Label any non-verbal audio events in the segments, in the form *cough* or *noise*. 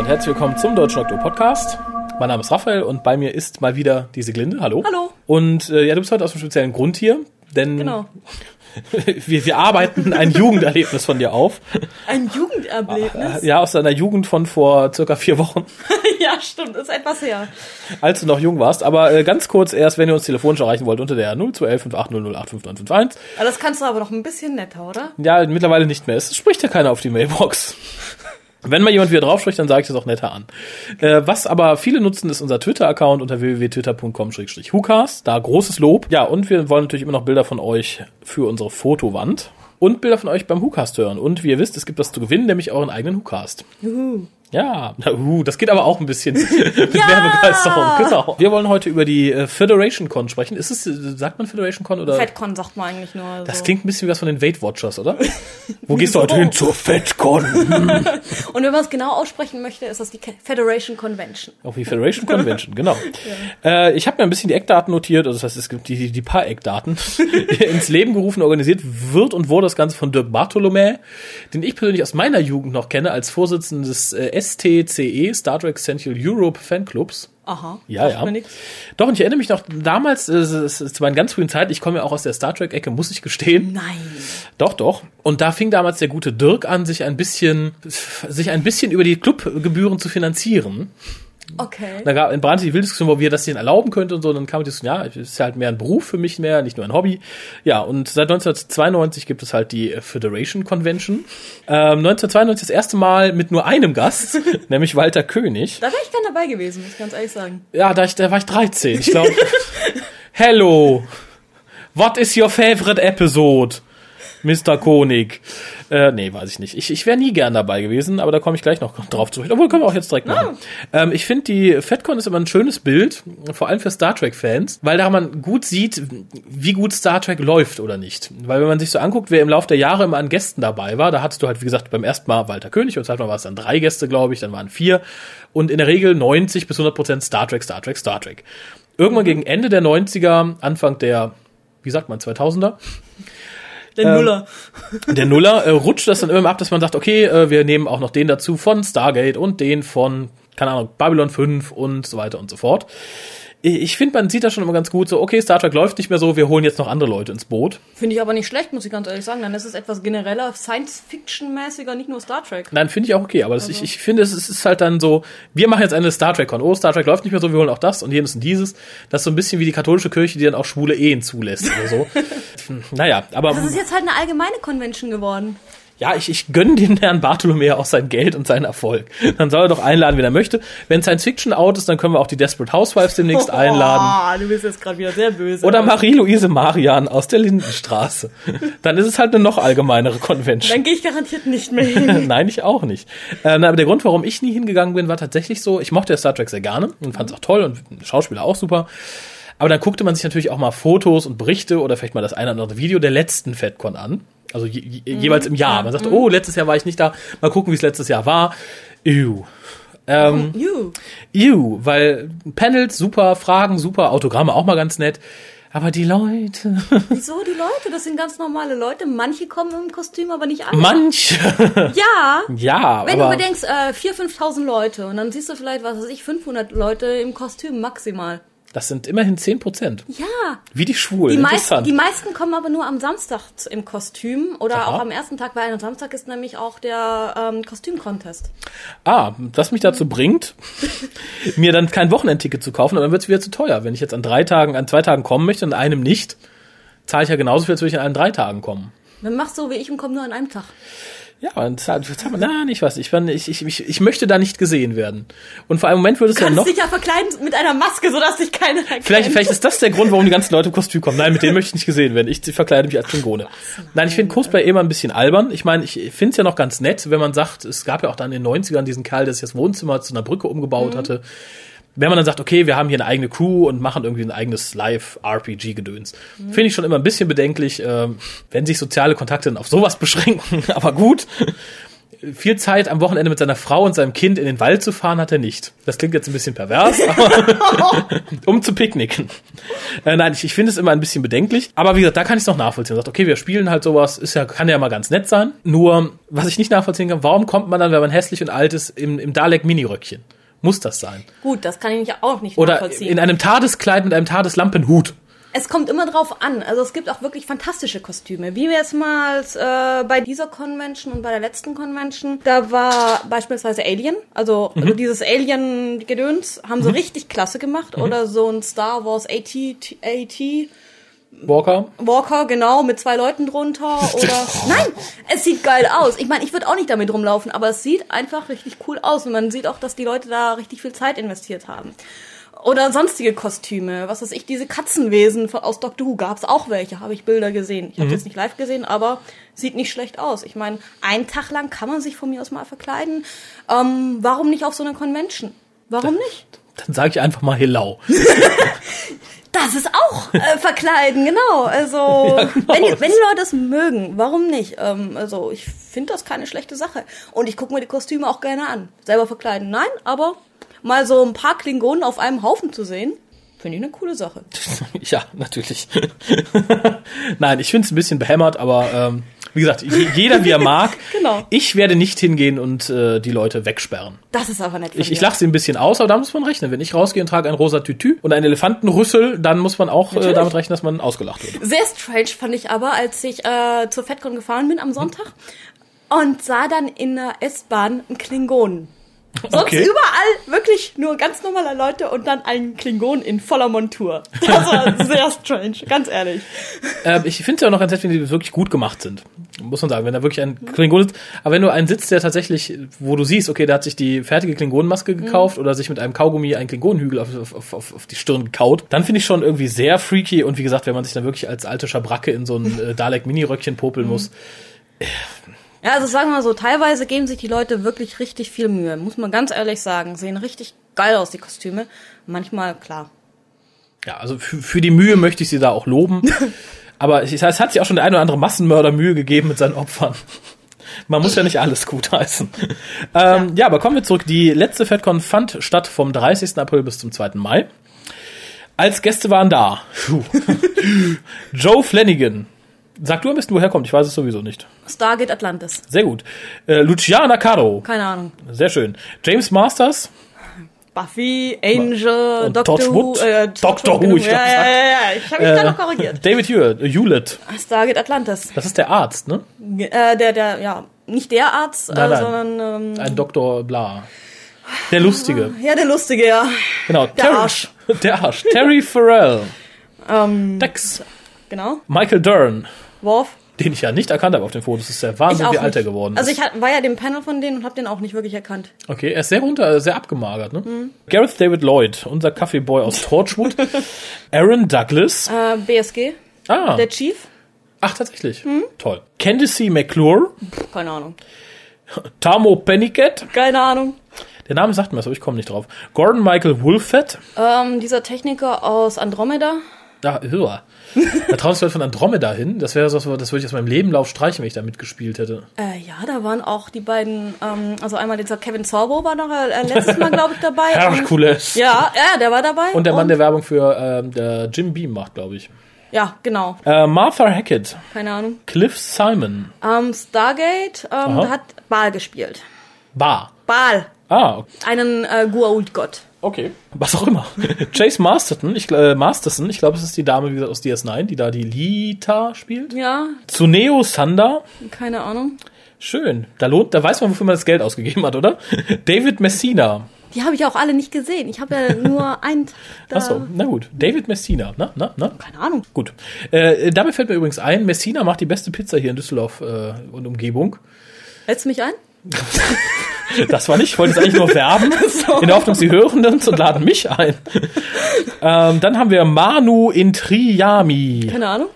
Und herzlich willkommen zum Deutschen Doktor Podcast. Mein Name ist Raphael und bei mir ist mal wieder diese Glinde. Hallo. Hallo. Und äh, ja, du bist heute aus einem speziellen Grund hier, denn Genau. *laughs* wir, wir arbeiten ein Jugenderlebnis von dir auf. Ein Jugenderlebnis? Ja, aus deiner Jugend von vor circa vier Wochen, *laughs* ja, stimmt, ist etwas her. als du noch jung warst. Aber äh, ganz kurz erst, wenn ihr uns telefonisch erreichen wollt, unter der 0211 5800 85951. Aber das kannst du aber noch ein bisschen netter, oder? Ja, mittlerweile nicht mehr. Es spricht ja keiner auf die Mailbox. Wenn mal jemand wieder drauf spricht, dann sage ich das auch netter an. Äh, was aber viele nutzen, ist unser Twitter-Account unter www.twitter.com-hucast. Da großes Lob. Ja, und wir wollen natürlich immer noch Bilder von euch für unsere Fotowand. Und Bilder von euch beim Hucast hören. Und wie ihr wisst, es gibt was zu gewinnen, nämlich euren eigenen Hucast. Juhu. Ja, na, uh, das geht aber auch ein bisschen *laughs* mit mehr Begeisterung. Genau. Wir wollen heute über die äh, Federation Con sprechen. Ist es, äh, sagt man Federation Con oder? FedCon sagt man eigentlich nur. Das so. klingt ein bisschen wie was von den Weight Watchers, oder? *laughs* Wo gehst du heute hin? Zur FedCon. *laughs* Und wenn man es genau aussprechen möchte, ist das die Federation Convention. Auf die Federation Convention, genau. Äh, ich habe mir ein bisschen die Eckdaten notiert, also das heißt, es gibt die, die, die paar Eckdaten ins Leben gerufen, organisiert wird und wurde das Ganze von Dirk Bartholomä, den ich persönlich aus meiner Jugend noch kenne, als Vorsitzender des äh, STCE, Star Trek Central Europe Fanclubs. Aha. Ja, ja. Doch, und ich erinnere mich noch damals, äh, es ist zu meinen ganz frühen Zeiten, ich komme ja auch aus der Star Trek-Ecke, muss ich gestehen. Nein. Doch, doch. Und da fing damals der gute Dirk an, sich ein bisschen, sich ein bisschen über die Clubgebühren zu finanzieren. Okay. Da gab in brannte die wilde Diskussion, wo wir das denen erlauben könnte und so. Und dann kam die Diskussion, ja, es ist halt mehr ein Beruf für mich mehr, nicht nur ein Hobby. Ja, und seit 1992 gibt es halt die Federation Convention. Ähm, 1992 das erste Mal mit nur einem Gast, *laughs* nämlich Walter König. Da wäre ich gern dabei gewesen, muss ich ganz ehrlich sagen. Ja, da, ich, da war ich 13. Ich glaube, *laughs* hello, what is your favorite episode? Mr. Konig. Äh, nee, weiß ich nicht. Ich, ich wäre nie gern dabei gewesen, aber da komme ich gleich noch drauf zurück. Obwohl, können wir auch jetzt direkt machen. Ähm, ich finde, die FedCon ist immer ein schönes Bild, vor allem für Star Trek-Fans, weil da man gut sieht, wie gut Star Trek läuft oder nicht. Weil wenn man sich so anguckt, wer im Laufe der Jahre immer an Gästen dabei war, da hattest du halt, wie gesagt, beim ersten Mal Walter König und zweitmal war es dann drei Gäste, glaube ich, dann waren vier. Und in der Regel 90 bis 100 Prozent Star Trek, Star Trek, Star Trek. Irgendwann gegen Ende der 90er, Anfang der, wie sagt man, 2000er, Der Ähm, Nuller. der Nuller äh, rutscht das dann immer ab, dass man sagt, okay, äh, wir nehmen auch noch den dazu von Stargate und den von, keine Ahnung, Babylon 5 und so weiter und so fort. Ich, ich finde, man sieht das schon immer ganz gut so, okay, Star Trek läuft nicht mehr so, wir holen jetzt noch andere Leute ins Boot. Finde ich aber nicht schlecht, muss ich ganz ehrlich sagen. Dann ist es etwas genereller, Science-Fiction-mäßiger, nicht nur Star Trek. Nein, finde ich auch okay, aber das, ich, ich finde, es ist- es ist halt dann so, wir machen jetzt eine Star Trek-Con. Oh, Star Trek läuft nicht mehr so, wir holen auch das und jenes und dieses. Das ist so ein bisschen wie die katholische Kirche, die dann auch schwule Ehen zulässt oder so. *laughs* naja, aber Das ist jetzt halt eine allgemeine Convention geworden. Ja, ich, ich gönne dem Herrn Bartholomew auch sein Geld und seinen Erfolg. Dann soll er doch einladen, wenn er möchte. Wenn Science Fiction out ist, dann können wir auch die Desperate Housewives demnächst *laughs* einladen. Ah, du bist jetzt gerade wieder sehr böse. Oder Marie-Louise Marian aus der Lindenstraße. *laughs* Dann ist es halt eine noch allgemeinere Convention. Dann gehe ich garantiert nicht mehr *laughs* hin. Nein, ich auch nicht. Äh, aber der Grund, warum ich nie hingegangen bin, war tatsächlich so, ich mochte ja Star Trek sehr gerne und fand es auch toll und Schauspieler auch super. Aber dann guckte man sich natürlich auch mal Fotos und Berichte oder vielleicht mal das eine oder andere Video der letzten FedCon an. Also je, je, jeweils im Jahr. Man sagt, oh, letztes Jahr war ich nicht da. Mal gucken, wie es letztes Jahr war. Ew. Ähm, You. ew, weil Panels super, Fragen super, Autogramme auch mal ganz nett. Aber die Leute, *laughs* Wieso die Leute? Das sind ganz normale Leute. Manche kommen im Kostüm, aber nicht alle. manche, *laughs* Ja. ja, Wenn aber du bedenkst, äh, 4.000, 5.000 Leute und dann siehst du vielleicht, was weiß ich, 500 Leute im Kostüm maximal. Das sind immerhin 10 Prozent. Ja. Wie die Schwulen, Die, meisten, die meisten kommen aber nur am Samstag im Kostüm oder Aha. auch am ersten Tag, weil am Samstag ist nämlich auch der ähm, Kostüm-Contest. Ah, das mich dazu bringt, *laughs* mir dann kein Wochenendticket zu kaufen, aber dann wird es wieder zu teuer. Wenn ich jetzt an drei Tagen, an zwei Tagen kommen möchte und an einem nicht, zahle ich ja genauso viel, als würde ich an allen drei Tagen kommen. Dann machst so wie ich und komm nur an einem Tag. Ja, und nicht was. Ich, bin- ich, ich, ich, ich möchte da nicht gesehen werden. Und vor einem Moment würde es ja Kannst noch. dich ja verkleiden mit einer Maske, sodass dich keiner erkennt. Vielleicht, vielleicht ist das der Grund, warum die ganzen Leute im Kostüm kommen. Nein, mit denen möchte ich nicht gesehen werden. Ich verkleide mich als Klingone. Nein, ich finde Cosplay immer ein bisschen albern. Ich meine, ich finde es ja noch ganz nett, wenn man sagt, es gab ja auch dann in den 90ern diesen Kerl, der sich das Wohnzimmer zu einer Brücke umgebaut hatte. Wenn man dann sagt, okay, wir haben hier eine eigene Crew und machen irgendwie ein eigenes Live-RPG-Gedöns. Finde ich schon immer ein bisschen bedenklich, ähm, wenn sich soziale Kontakte dann auf sowas *laughs* beschränken. Aber gut. viel Zeit am Wochenende mit seiner Frau und seinem Kind in den Wald zu fahren hat er nicht. Das klingt jetzt ein bisschen pervers, *laughs* aber *laughs* um zu picknicken. Äh, nein, ich, ich finde es immer ein bisschen bedenklich. Aber wie gesagt, da kann ich es noch nachvollziehen. Man sagt, okay, wir spielen halt sowas, ist ja, kann ja mal ganz nett sein. Nur, was ich nicht nachvollziehen kann, warum kommt man dann, wenn man hässlich und alt ist, im, im Dalek-Miniröckchen? Muss das sein? Gut, das kann ich nicht- auch nicht Oder nachvollziehen. in einem Tadeskleid mit einem Tadeslampenhut. Es kommt immer drauf an. Also es gibt auch wirklich fantastische Kostüme. Wie wir jetzt mal äh, bei dieser Convention und bei der letzten Convention, da war beispielsweise Alien, also, Mhm. dieses Alien-Gedöns, haben sie richtig klasse gemacht. Mhm. Oder so ein Star Wars AT, AT Walker. Walker, genau, mit zwei Leuten drunter. *laughs* Oder nein, es sieht geil aus. Ich meine, ich würde auch nicht damit rumlaufen, aber es sieht einfach richtig cool aus. Und man sieht auch, dass die Leute da richtig viel Zeit investiert haben. Oder sonstige Kostüme, was weiß ich, diese Katzenwesen von, aus Doctor Who gab's auch welche, habe ich Bilder gesehen. Ich habe jetzt nicht live gesehen, aber sieht nicht schlecht aus. Ich meine, einen Tag lang kann man sich von mir aus mal verkleiden. Ähm, warum nicht auf so einer Convention? Warum nicht? Dann sage ich einfach mal Hello. *laughs* Das ist auch äh, verkleiden, genau. Also *laughs* genau. wenn, die, wenn die Leute es mögen, warum nicht? Ähm, also ich finde das keine schlechte Sache. Und ich gucke mir die Kostüme auch gerne an. Selber verkleiden, nein, aber mal so ein paar Klingonen auf einem Haufen zu sehen, finde ich eine coole Sache. *laughs* ja, natürlich. *laughs* Nein, ich finde es ein bisschen behämmert, aber ähm, wie gesagt, je- jeder wie er mag. *laughs* Genau. Ich werde nicht hingehen und äh, die Leute wegsperren. Das ist aber nett Ich, ich lache sie ein bisschen aus, aber da muss man rechnen. Wenn ich rausgehe und trage ein rosa Tütü und einen Elefantenrüssel, dann muss man auch äh, damit rechnen, dass man ausgelacht wird. Sehr strange fand ich aber, als ich äh, zur FedCon gefahren bin am Sonntag und sah dann in der S-Bahn einen Klingonen. Sonst Okay. überall wirklich nur ganz normale Leute und dann einen Klingon in voller Montur. Das war *laughs* sehr strange, ganz ehrlich. Äh, ich finde es ja auch noch ganz nett, wenn die wirklich gut gemacht sind. Muss man sagen, wenn da wirklich ein Klingon ist. Aber wenn du einen sitzt, der tatsächlich, wo du siehst, okay, der hat sich die fertige Klingonenmaske gekauft oder sich mit einem Kaugummi einen Klingonenhügel auf, auf, auf, auf die Stirn gekaut, dann finde ich schon irgendwie sehr freaky. Und wie gesagt, wenn man sich dann wirklich als alte Schabracke in so ein äh, Dalek-Mini-Röckchen popeln muss, Ja, also sagen wir mal so, teilweise geben sich die Leute wirklich richtig viel Mühe, muss man ganz ehrlich sagen. Sehen richtig geil aus, die Kostüme. Manchmal, klar. Ja, also für, für die Mühe möchte ich sie da auch loben. *laughs* Aber es, es hat sich auch schon der ein oder andere Massenmörder Mühe gegeben mit seinen Opfern. Man muss ja nicht alles gutheißen. *laughs* Ähm, ja, aber kommen wir zurück. Die letzte FedCon fand statt vom 30. April bis zum 2. Mai. Als Gäste waren da. *laughs* Joe Flanagan. Sag du am besten, woher kommt. Ich weiß es sowieso nicht. Stargate Atlantis. Sehr gut. Äh, Luciana Caro. Keine Ahnung. Sehr schön. James Masters. Buffy, Angel, Und Doctor Who. Torchwood? Äh, Doctor Who, ich glaub, ja, ja, ja, ja, ich habe mich da noch korrigiert. David Hewlett. Stargate Atlantis. Das ist der Arzt, ne? Äh, der, der, ja, nicht der Arzt, Nein, äh, nein. sondern, ähm, Ein Doktor Bla. Der Lustige. *laughs* ja, der Lustige, ja. Genau. Der Arsch. *laughs* Der Arsch. Terry Farrell. *laughs* Ähm, Dex. genau. Michael Dern. Worf. Den ich ja nicht erkannt habe auf den Fotos. Das ist der Ich Wahnsinn, auch wie alt er geworden ist. Also ich war ja dem Panel von denen und habe den auch nicht wirklich erkannt. okay, er ist sehr runter, sehr abgemagert, ne? Mhm. Gareth David Lloyd, unser Kaffeeboy aus Torchwood. *laughs* Aaron Douglas. Äh, BSG, Ah, der Chief. ach, tatsächlich. Mhm. Toll. Candice McClure. Keine Ahnung. Tamo Pennicat. Keine Ahnung. Der Name sagt mir was, aber ich komme nicht drauf. Gordon Michael Wolfett. Ähm, dieser Techniker aus Andromeda. Ja, höher. Da traust du halt von Andromeda hin. Das wäre so, das würde ich aus meinem Lebenlauf streichen, wenn ich da mitgespielt hätte. Äh, ja, da waren auch die beiden, ähm, also einmal dieser Kevin Sorbo war noch äh, letztes Mal, glaube ich, dabei. *laughs* Und, Herkules. ja, ja, der war dabei. Und der Mann, der Werbung für ähm, der Jim Beam macht, glaube ich. Ja, genau. Äh, Martha Hackett, Keine Ahnung. Cliff Simon, Ähm, Stargate, ähm, da hat Baal gespielt. Bar. Baal. Ah, Einen äh, Gua'uld-Gott. Okay. Was auch immer. *laughs* Chase Masterson, ich, äh, Masterson, ich glaube, es ist die Dame wie gesagt, aus DS9, die da die Lita spielt. Ja, Tsuneo Sanda, keine Ahnung. schön. Da lohnt, da weiß man, wofür man das Geld ausgegeben hat, oder? *laughs* David Messina. Die habe ich auch alle nicht gesehen. Ich habe ja *laughs* nur einen. Achso, na gut. David Messina, na, na, na. Keine Ahnung. Gut. Äh, dabei fällt mir übrigens ein, Messina macht die beste Pizza hier in Düsseldorf äh, und Umgebung. Hältst du mich ein? Das war nicht, ich wollte jetzt eigentlich nur werben, *laughs* in der Hoffnung, sie hören uns und laden mich ein. ähm, dann haben wir Manu Intriyami, Keine Ahnung.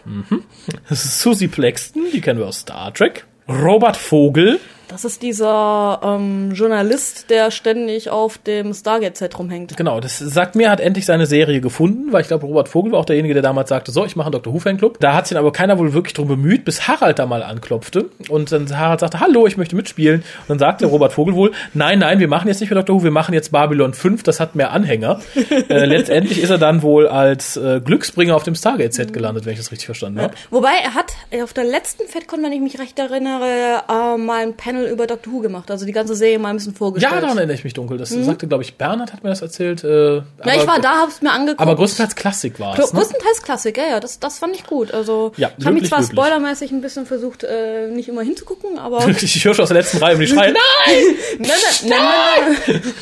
Susie Plexton, die kennen wir aus Star Trek, Robert Vogel, Das ist dieser ähm, Journalist, der ständig auf dem Stargate-Set rumhängt. Genau, das sagt mir, hat endlich seine Serie gefunden, weil ich glaube, Robert Vogel war auch derjenige, der damals sagte, so, ich mache einen Dr. Who Fanclub. Da hat sich aber keiner wohl wirklich drum bemüht, bis Harald da mal anklopfte und dann Harald sagte, hallo, ich möchte mitspielen. Und dann sagte Robert Vogel wohl, nein, nein, wir machen jetzt nicht mehr Dr. Who, wir machen jetzt Babylon 5, das hat mehr Anhänger. *laughs* äh, letztendlich ist er dann wohl als äh, Glücksbringer auf dem Stargate-Set gelandet, wenn ich das richtig verstanden habe. Wobei er hat auf der letzten FedCon, wenn ich mich recht erinnere, äh, mal ein Panel über Dr. Who gemacht. Also die ganze Serie mal ein bisschen vorgestellt. Ja, daran erinnere ich mich dunkel. Das sagte, glaube ich, Bernhard hat mir das erzählt. Äh, ja, ich war da, hab's mir angeguckt. Aber größtenteils Klassik war es. Ne? Größtenteils Klassik, ja, ja, das, das fand ich gut. Also Ja, ich habe mich zwar wirklich. spoilermäßig ein bisschen versucht, äh, nicht immer hinzugucken, aber *laughs* Ich höre schon aus der letzten Reihe und die schreien, *laughs* nein! nein, nein, nein, nein, nein. *laughs*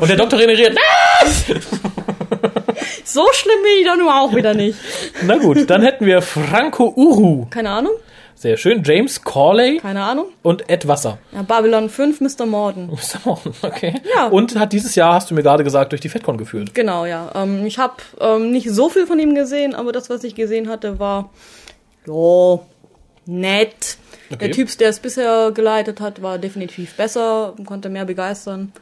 Und der Doktor generiert, nein! so schlimm bin ich doch nun auch wieder nicht. Na gut, dann hätten wir Franco Uru. Keine Ahnung, Sehr schön. James Corley keine Ahnung. und Ed Wasser. Ja, Babylon 5, Mr. *laughs* Morden. Okay. Ja. Und hat dieses Jahr, hast du mir gerade gesagt, durch die FedCon geführt. Genau, ja. Ähm, ich habe ähm, nicht so viel von ihm gesehen, aber das, was ich gesehen hatte, war ja nett. Okay. Der Typ, der es bisher geleitet hat, war definitiv besser, konnte mehr begeistern.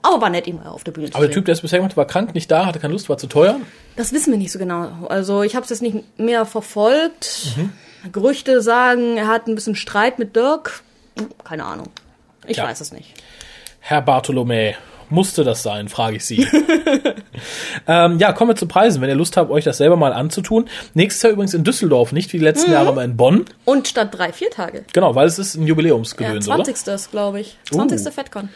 Aber war nett, ihn mal auf der Bühne zu Aber der. Typ, der es bisher gemacht hat, war krank, nicht da, hatte keine Lust, war zu teuer. Das wissen wir nicht so genau. Also ich habe es jetzt nicht mehr verfolgt. Mhm. Gerüchte sagen, er hat ein bisschen Streit mit Dirk. Keine Ahnung. Ich Ja. weiß es nicht. Herr Bartolomä, musste das sein, frage ich Sie. *laughs* ähm, ja, kommen wir zu Preisen, wenn ihr Lust habt, euch das selber mal anzutun. Nächstes Jahr übrigens in Düsseldorf, nicht wie die letzten Jahre mal in Bonn. Und statt drei, vier Tage. Genau, weil es ist ein Ja, Jubiläumsgedöns, oder? 20. ist, glaube ich. Uh. 20. FedCon.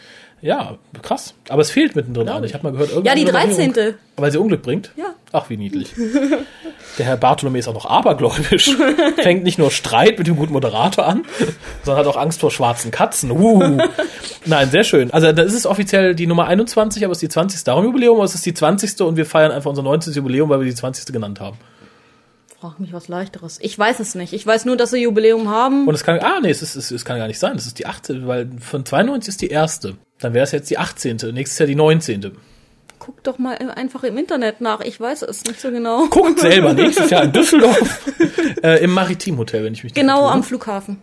Ja, krass. Aber es fehlt mittendrin eine. Ich habe mal gehört, Ja, die irgendeine 13. Nummerierung- Weil sie Unglück bringt? Ja. Ach, wie niedlich. *laughs* Der Herr Bartholomä ist auch noch abergläubisch. *laughs* Fängt nicht nur Streit mit dem guten Moderator an, sondern hat auch Angst vor schwarzen Katzen. Uh. Nein, sehr schön. Also das ist offiziell die Nummer 21, aber es ist die 20. Darum Jubiläum, aber es ist die 20. und wir feiern einfach unser 19. Jubiläum, weil wir die 20. genannt haben. Frag mich was leichteres. Ich weiß es nicht. Ich weiß nur, dass sie Jubiläum haben. Und es kann, ah nee, es, ist, es, es kann gar nicht sein. Es ist die 18., weil von 92 ist die erste. Dann wäre es jetzt die 18., nächstes Jahr die 19. Guck doch mal einfach im Internet nach. Ich weiß es nicht so genau. Guckt selber *laughs* nächstes Jahr in Düsseldorf *laughs* äh, im Maritimhotel, wenn ich mich nicht Genau am Flughafen.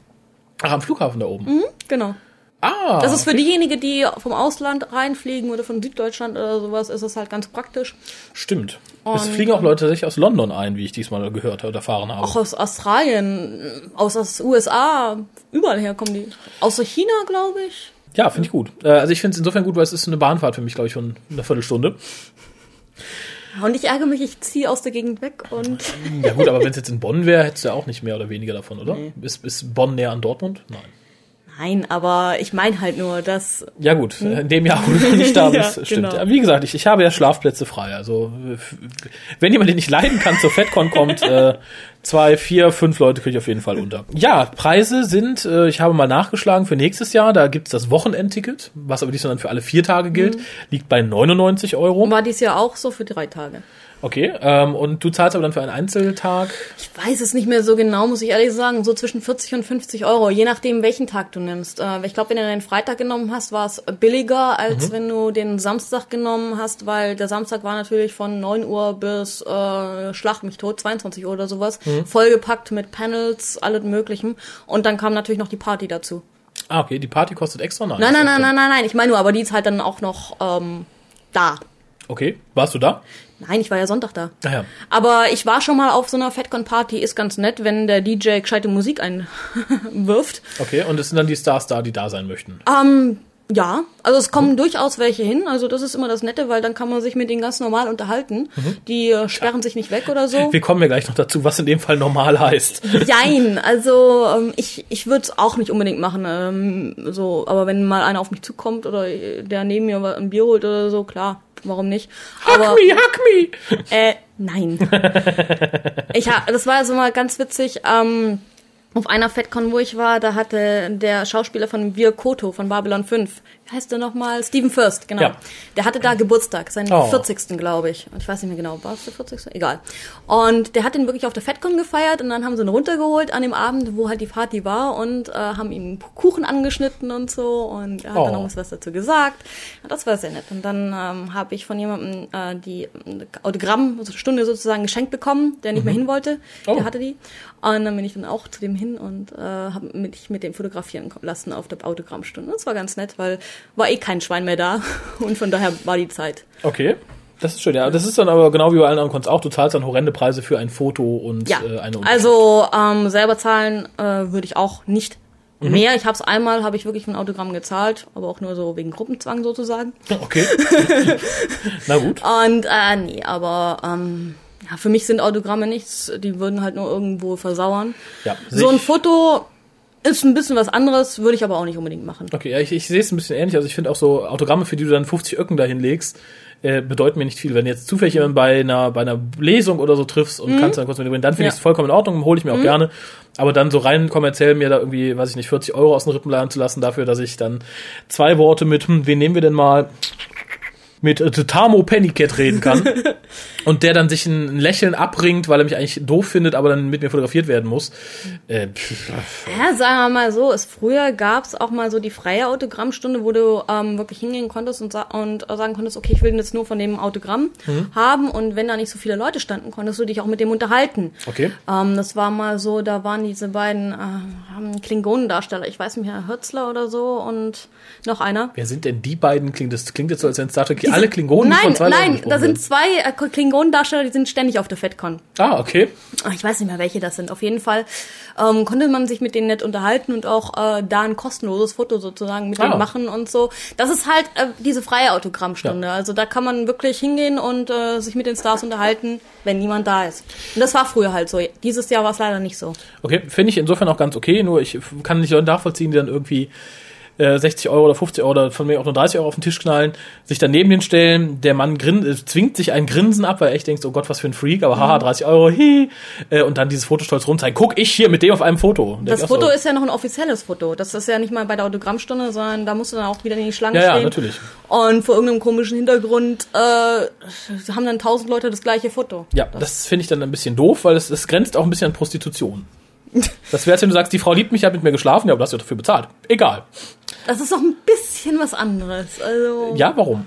Ach, am Flughafen da oben. Genau. Ah, Das ist für diejenigen, die vom Ausland reinfliegen oder von Süddeutschland oder sowas, ist es halt ganz praktisch. stimmt. es Und, fliegen auch Leute tatsächlich aus London ein, wie ich diesmal gehört oder erfahren habe. Auch aus Australien, aus aus USA, überall her kommen die. Außer China, glaube ich. Ja, finde ich gut. Äh, also ich finde es insofern gut, weil es ist eine Bahnfahrt für mich, glaube ich, von einer Viertelstunde. Und ich ärgere mich, ich ziehe aus der Gegend weg und Ja gut, aber wenn es jetzt in Bonn wäre, hättest du ja auch nicht mehr oder weniger davon, oder? Ist, ist Bonn näher an Dortmund? Nein. Nein, aber ich meine halt nur, dass Ja gut, in dem Jahr, wo du nicht da *laughs* Ja, bist, stimmt. genau. Ja, wie gesagt, ich, ich habe ja Schlafplätze frei. Also wenn jemand den nicht leiden kann, zur FedCon kommt, *laughs* äh, zwei, vier, fünf Leute kriege ich auf jeden Fall unter. Ja, Preise sind, äh, ich habe mal nachgeschlagen für nächstes Jahr, da gibt's das Wochenendticket, was aber diesmal dann für alle vier Tage gilt, Mhm. liegt bei 99 Euro. war dies Jahr auch so für drei Tage. Okay, ähm, und du zahlst aber dann für einen Einzeltag. Ich weiß es nicht mehr so genau, muss ich ehrlich sagen. So zwischen 40 und 50 Euro, je nachdem, welchen Tag du nimmst. Äh, ich glaube, wenn du den Freitag genommen hast, war es billiger, als wenn du den Samstag genommen hast, weil der Samstag war natürlich von 9 Uhr bis äh, Schlag mich tot, 22 Uhr oder sowas, vollgepackt mit Panels, allem möglichen. Und dann kam natürlich noch die Party dazu. Ah, okay, die Party kostet extra? Nein, Nein, nein, nein, nein, nein. Ich meine nur, aber die ist halt dann auch noch ähm, da. Okay, warst du da? Nein, ich war ja Sonntag da. Ah ja. Aber ich war schon mal auf so einer FedCon-Party, ist ganz nett, wenn der DJ gescheite Musik einwirft. *laughs* Okay, und es sind dann die Stars da, die da sein möchten. Ähm, ja, also es kommen durchaus welche hin. Also das ist immer das Nette, weil dann kann man sich mit denen ganz normal unterhalten. Die äh, sperren sich nicht weg oder so. Wir kommen ja gleich noch dazu, was in dem Fall normal heißt. *laughs* Jein, also ähm, ich, ich würde es auch nicht unbedingt machen. Ähm, so, aber wenn mal einer auf mich zukommt oder der neben mir ein Bier holt oder so, klar, warum nicht? Aber Hack me, hack me! *laughs* Äh, nein. *laughs* ich das war also mal ganz witzig. Ähm, auf einer FedCon, wo ich war, da hatte der Schauspieler von Wir Koto von Babylon 5, wie heißt der nochmal? Stephen First, genau. Ja. Der hatte da Geburtstag, seinen Oh. 40. glaube ich. Ich weiß nicht mehr genau, war es der 40.? Egal. Und der hat den wirklich auf der FedCon gefeiert und dann haben sie ihn runtergeholt an dem Abend, wo halt die Party war und äh, haben ihm Kuchen angeschnitten und so und er hat Oh. dann noch was dazu gesagt. Ja, das war sehr nett. Und dann ähm, habe ich von jemandem äh, die Autogrammstunde sozusagen geschenkt bekommen, der nicht mehr hin wollte. Oh. Der hatte die. Und dann bin ich dann auch zu dem hin und äh, habe mich mit dem fotografieren lassen auf der Autogrammstunde. Das war ganz nett, weil war eh kein Schwein mehr da *laughs* und von daher war die Zeit. Okay. Das ist schön, ja. Das ist dann aber genau wie bei allen anderen Kunst auch. Du zahlst dann horrende Preise für ein Foto und Ja, äh, eine also ähm, selber zahlen äh, würde ich auch nicht mehr. Ich habe es einmal, habe ich wirklich ein Autogramm gezahlt, aber auch nur so wegen Gruppenzwang sozusagen. *laughs* Okay. *laughs* Na gut. Und äh, nee, aber ähm, ja, für mich sind Autogramme nichts. Die würden halt nur irgendwo versauern. Ja, So ein Foto ist ein bisschen was anderes, würde ich aber auch nicht unbedingt machen. Okay, ja, ich, ich sehe es ein bisschen ähnlich. Also ich finde auch so Autogramme, für die du dann 50 Öcken dahin legst, äh, bedeuten mir nicht viel. Wenn du jetzt zufällig jemanden bei einer, bei einer Lesung oder so triffst und kannst dann kurz mit reden, dann finde Ja. ich es vollkommen in Ordnung, hole ich mir auch gerne. Aber dann so rein kommerziell mir da irgendwie, weiß ich nicht, 40 Euro aus den Rippen leihen zu lassen dafür, dass ich dann zwei Worte mit, hm, wen nehmen wir denn mal? Mit äh, Tamo Pennycat reden kann *laughs* und der dann sich ein Lächeln abbringt, weil er mich eigentlich doof findet, aber dann mit mir fotografiert werden muss. Äh, Ja, sagen wir mal so, es früher gab's auch mal so die freie Autogrammstunde, wo du ähm, wirklich hingehen konntest und, sa und sagen konntest, okay, ich will jetzt nur von dem Autogramm haben und wenn da nicht so viele Leute standen, konntest du dich auch mit dem unterhalten. okay. Ähm, das war mal so, da waren diese beiden äh, Klingonendarsteller, ich weiß nicht, Herr Hürzler oder so und noch einer. Wer sind denn die beiden? Klingt das klingt jetzt so, als wenn Star Trek alle Klingonen die Nein, von zwei Leuten nein, da sind zwei äh, Klingonendarsteller, die sind ständig auf der FedCon. Ah, okay. Ah, Ich weiß nicht mehr, welche das sind. Auf jeden Fall ähm, konnte man sich mit denen nett unterhalten und auch äh, da ein kostenloses Foto sozusagen mit Ah. denen machen und so. Das ist halt äh, diese freie Autogrammstunde. Ja. Also da kann man wirklich hingehen und äh, sich mit den Stars unterhalten, wenn niemand da ist. Und das war früher halt so. Dieses Jahr war es leider nicht so. Okay, finde ich insofern auch ganz okay, nur ich kann nicht Leute nachvollziehen, die dann irgendwie äh, 60 Euro oder 50 Euro oder von mir auch nur 30 Euro auf den Tisch knallen, sich dann neben den stellen, der Mann grin äh, zwingt sich ein Grinsen ab, weil er echt denkt, oh Gott, was für ein Freak, aber Mhm. haha, 30 Euro, hi, äh, und dann dieses Foto stolz rumzeigen, guck, ich hier mit dem auf einem Foto. Und Das Foto so, ist ja noch ein offizielles Foto. Das ist ja nicht mal bei der Autogrammstunde, sondern da musst du dann auch wieder in die Schlange Ja, ja, stehen. natürlich. Und vor irgendeinem komischen Hintergrund äh, haben dann tausend Leute das gleiche Foto. Ja, das finde ich dann ein bisschen doof, weil es, es grenzt auch ein bisschen an Prostitution. Das wäre, wenn du sagst, die Frau liebt mich, hat mit mir geschlafen, ja, aber du hast ja dafür bezahlt. Egal. Das ist doch ein bisschen was anderes. Also Ja, warum?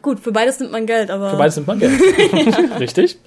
gut, für beides nimmt man Geld, aber Für beides nimmt man Geld. *laughs* *laughs* Richtig?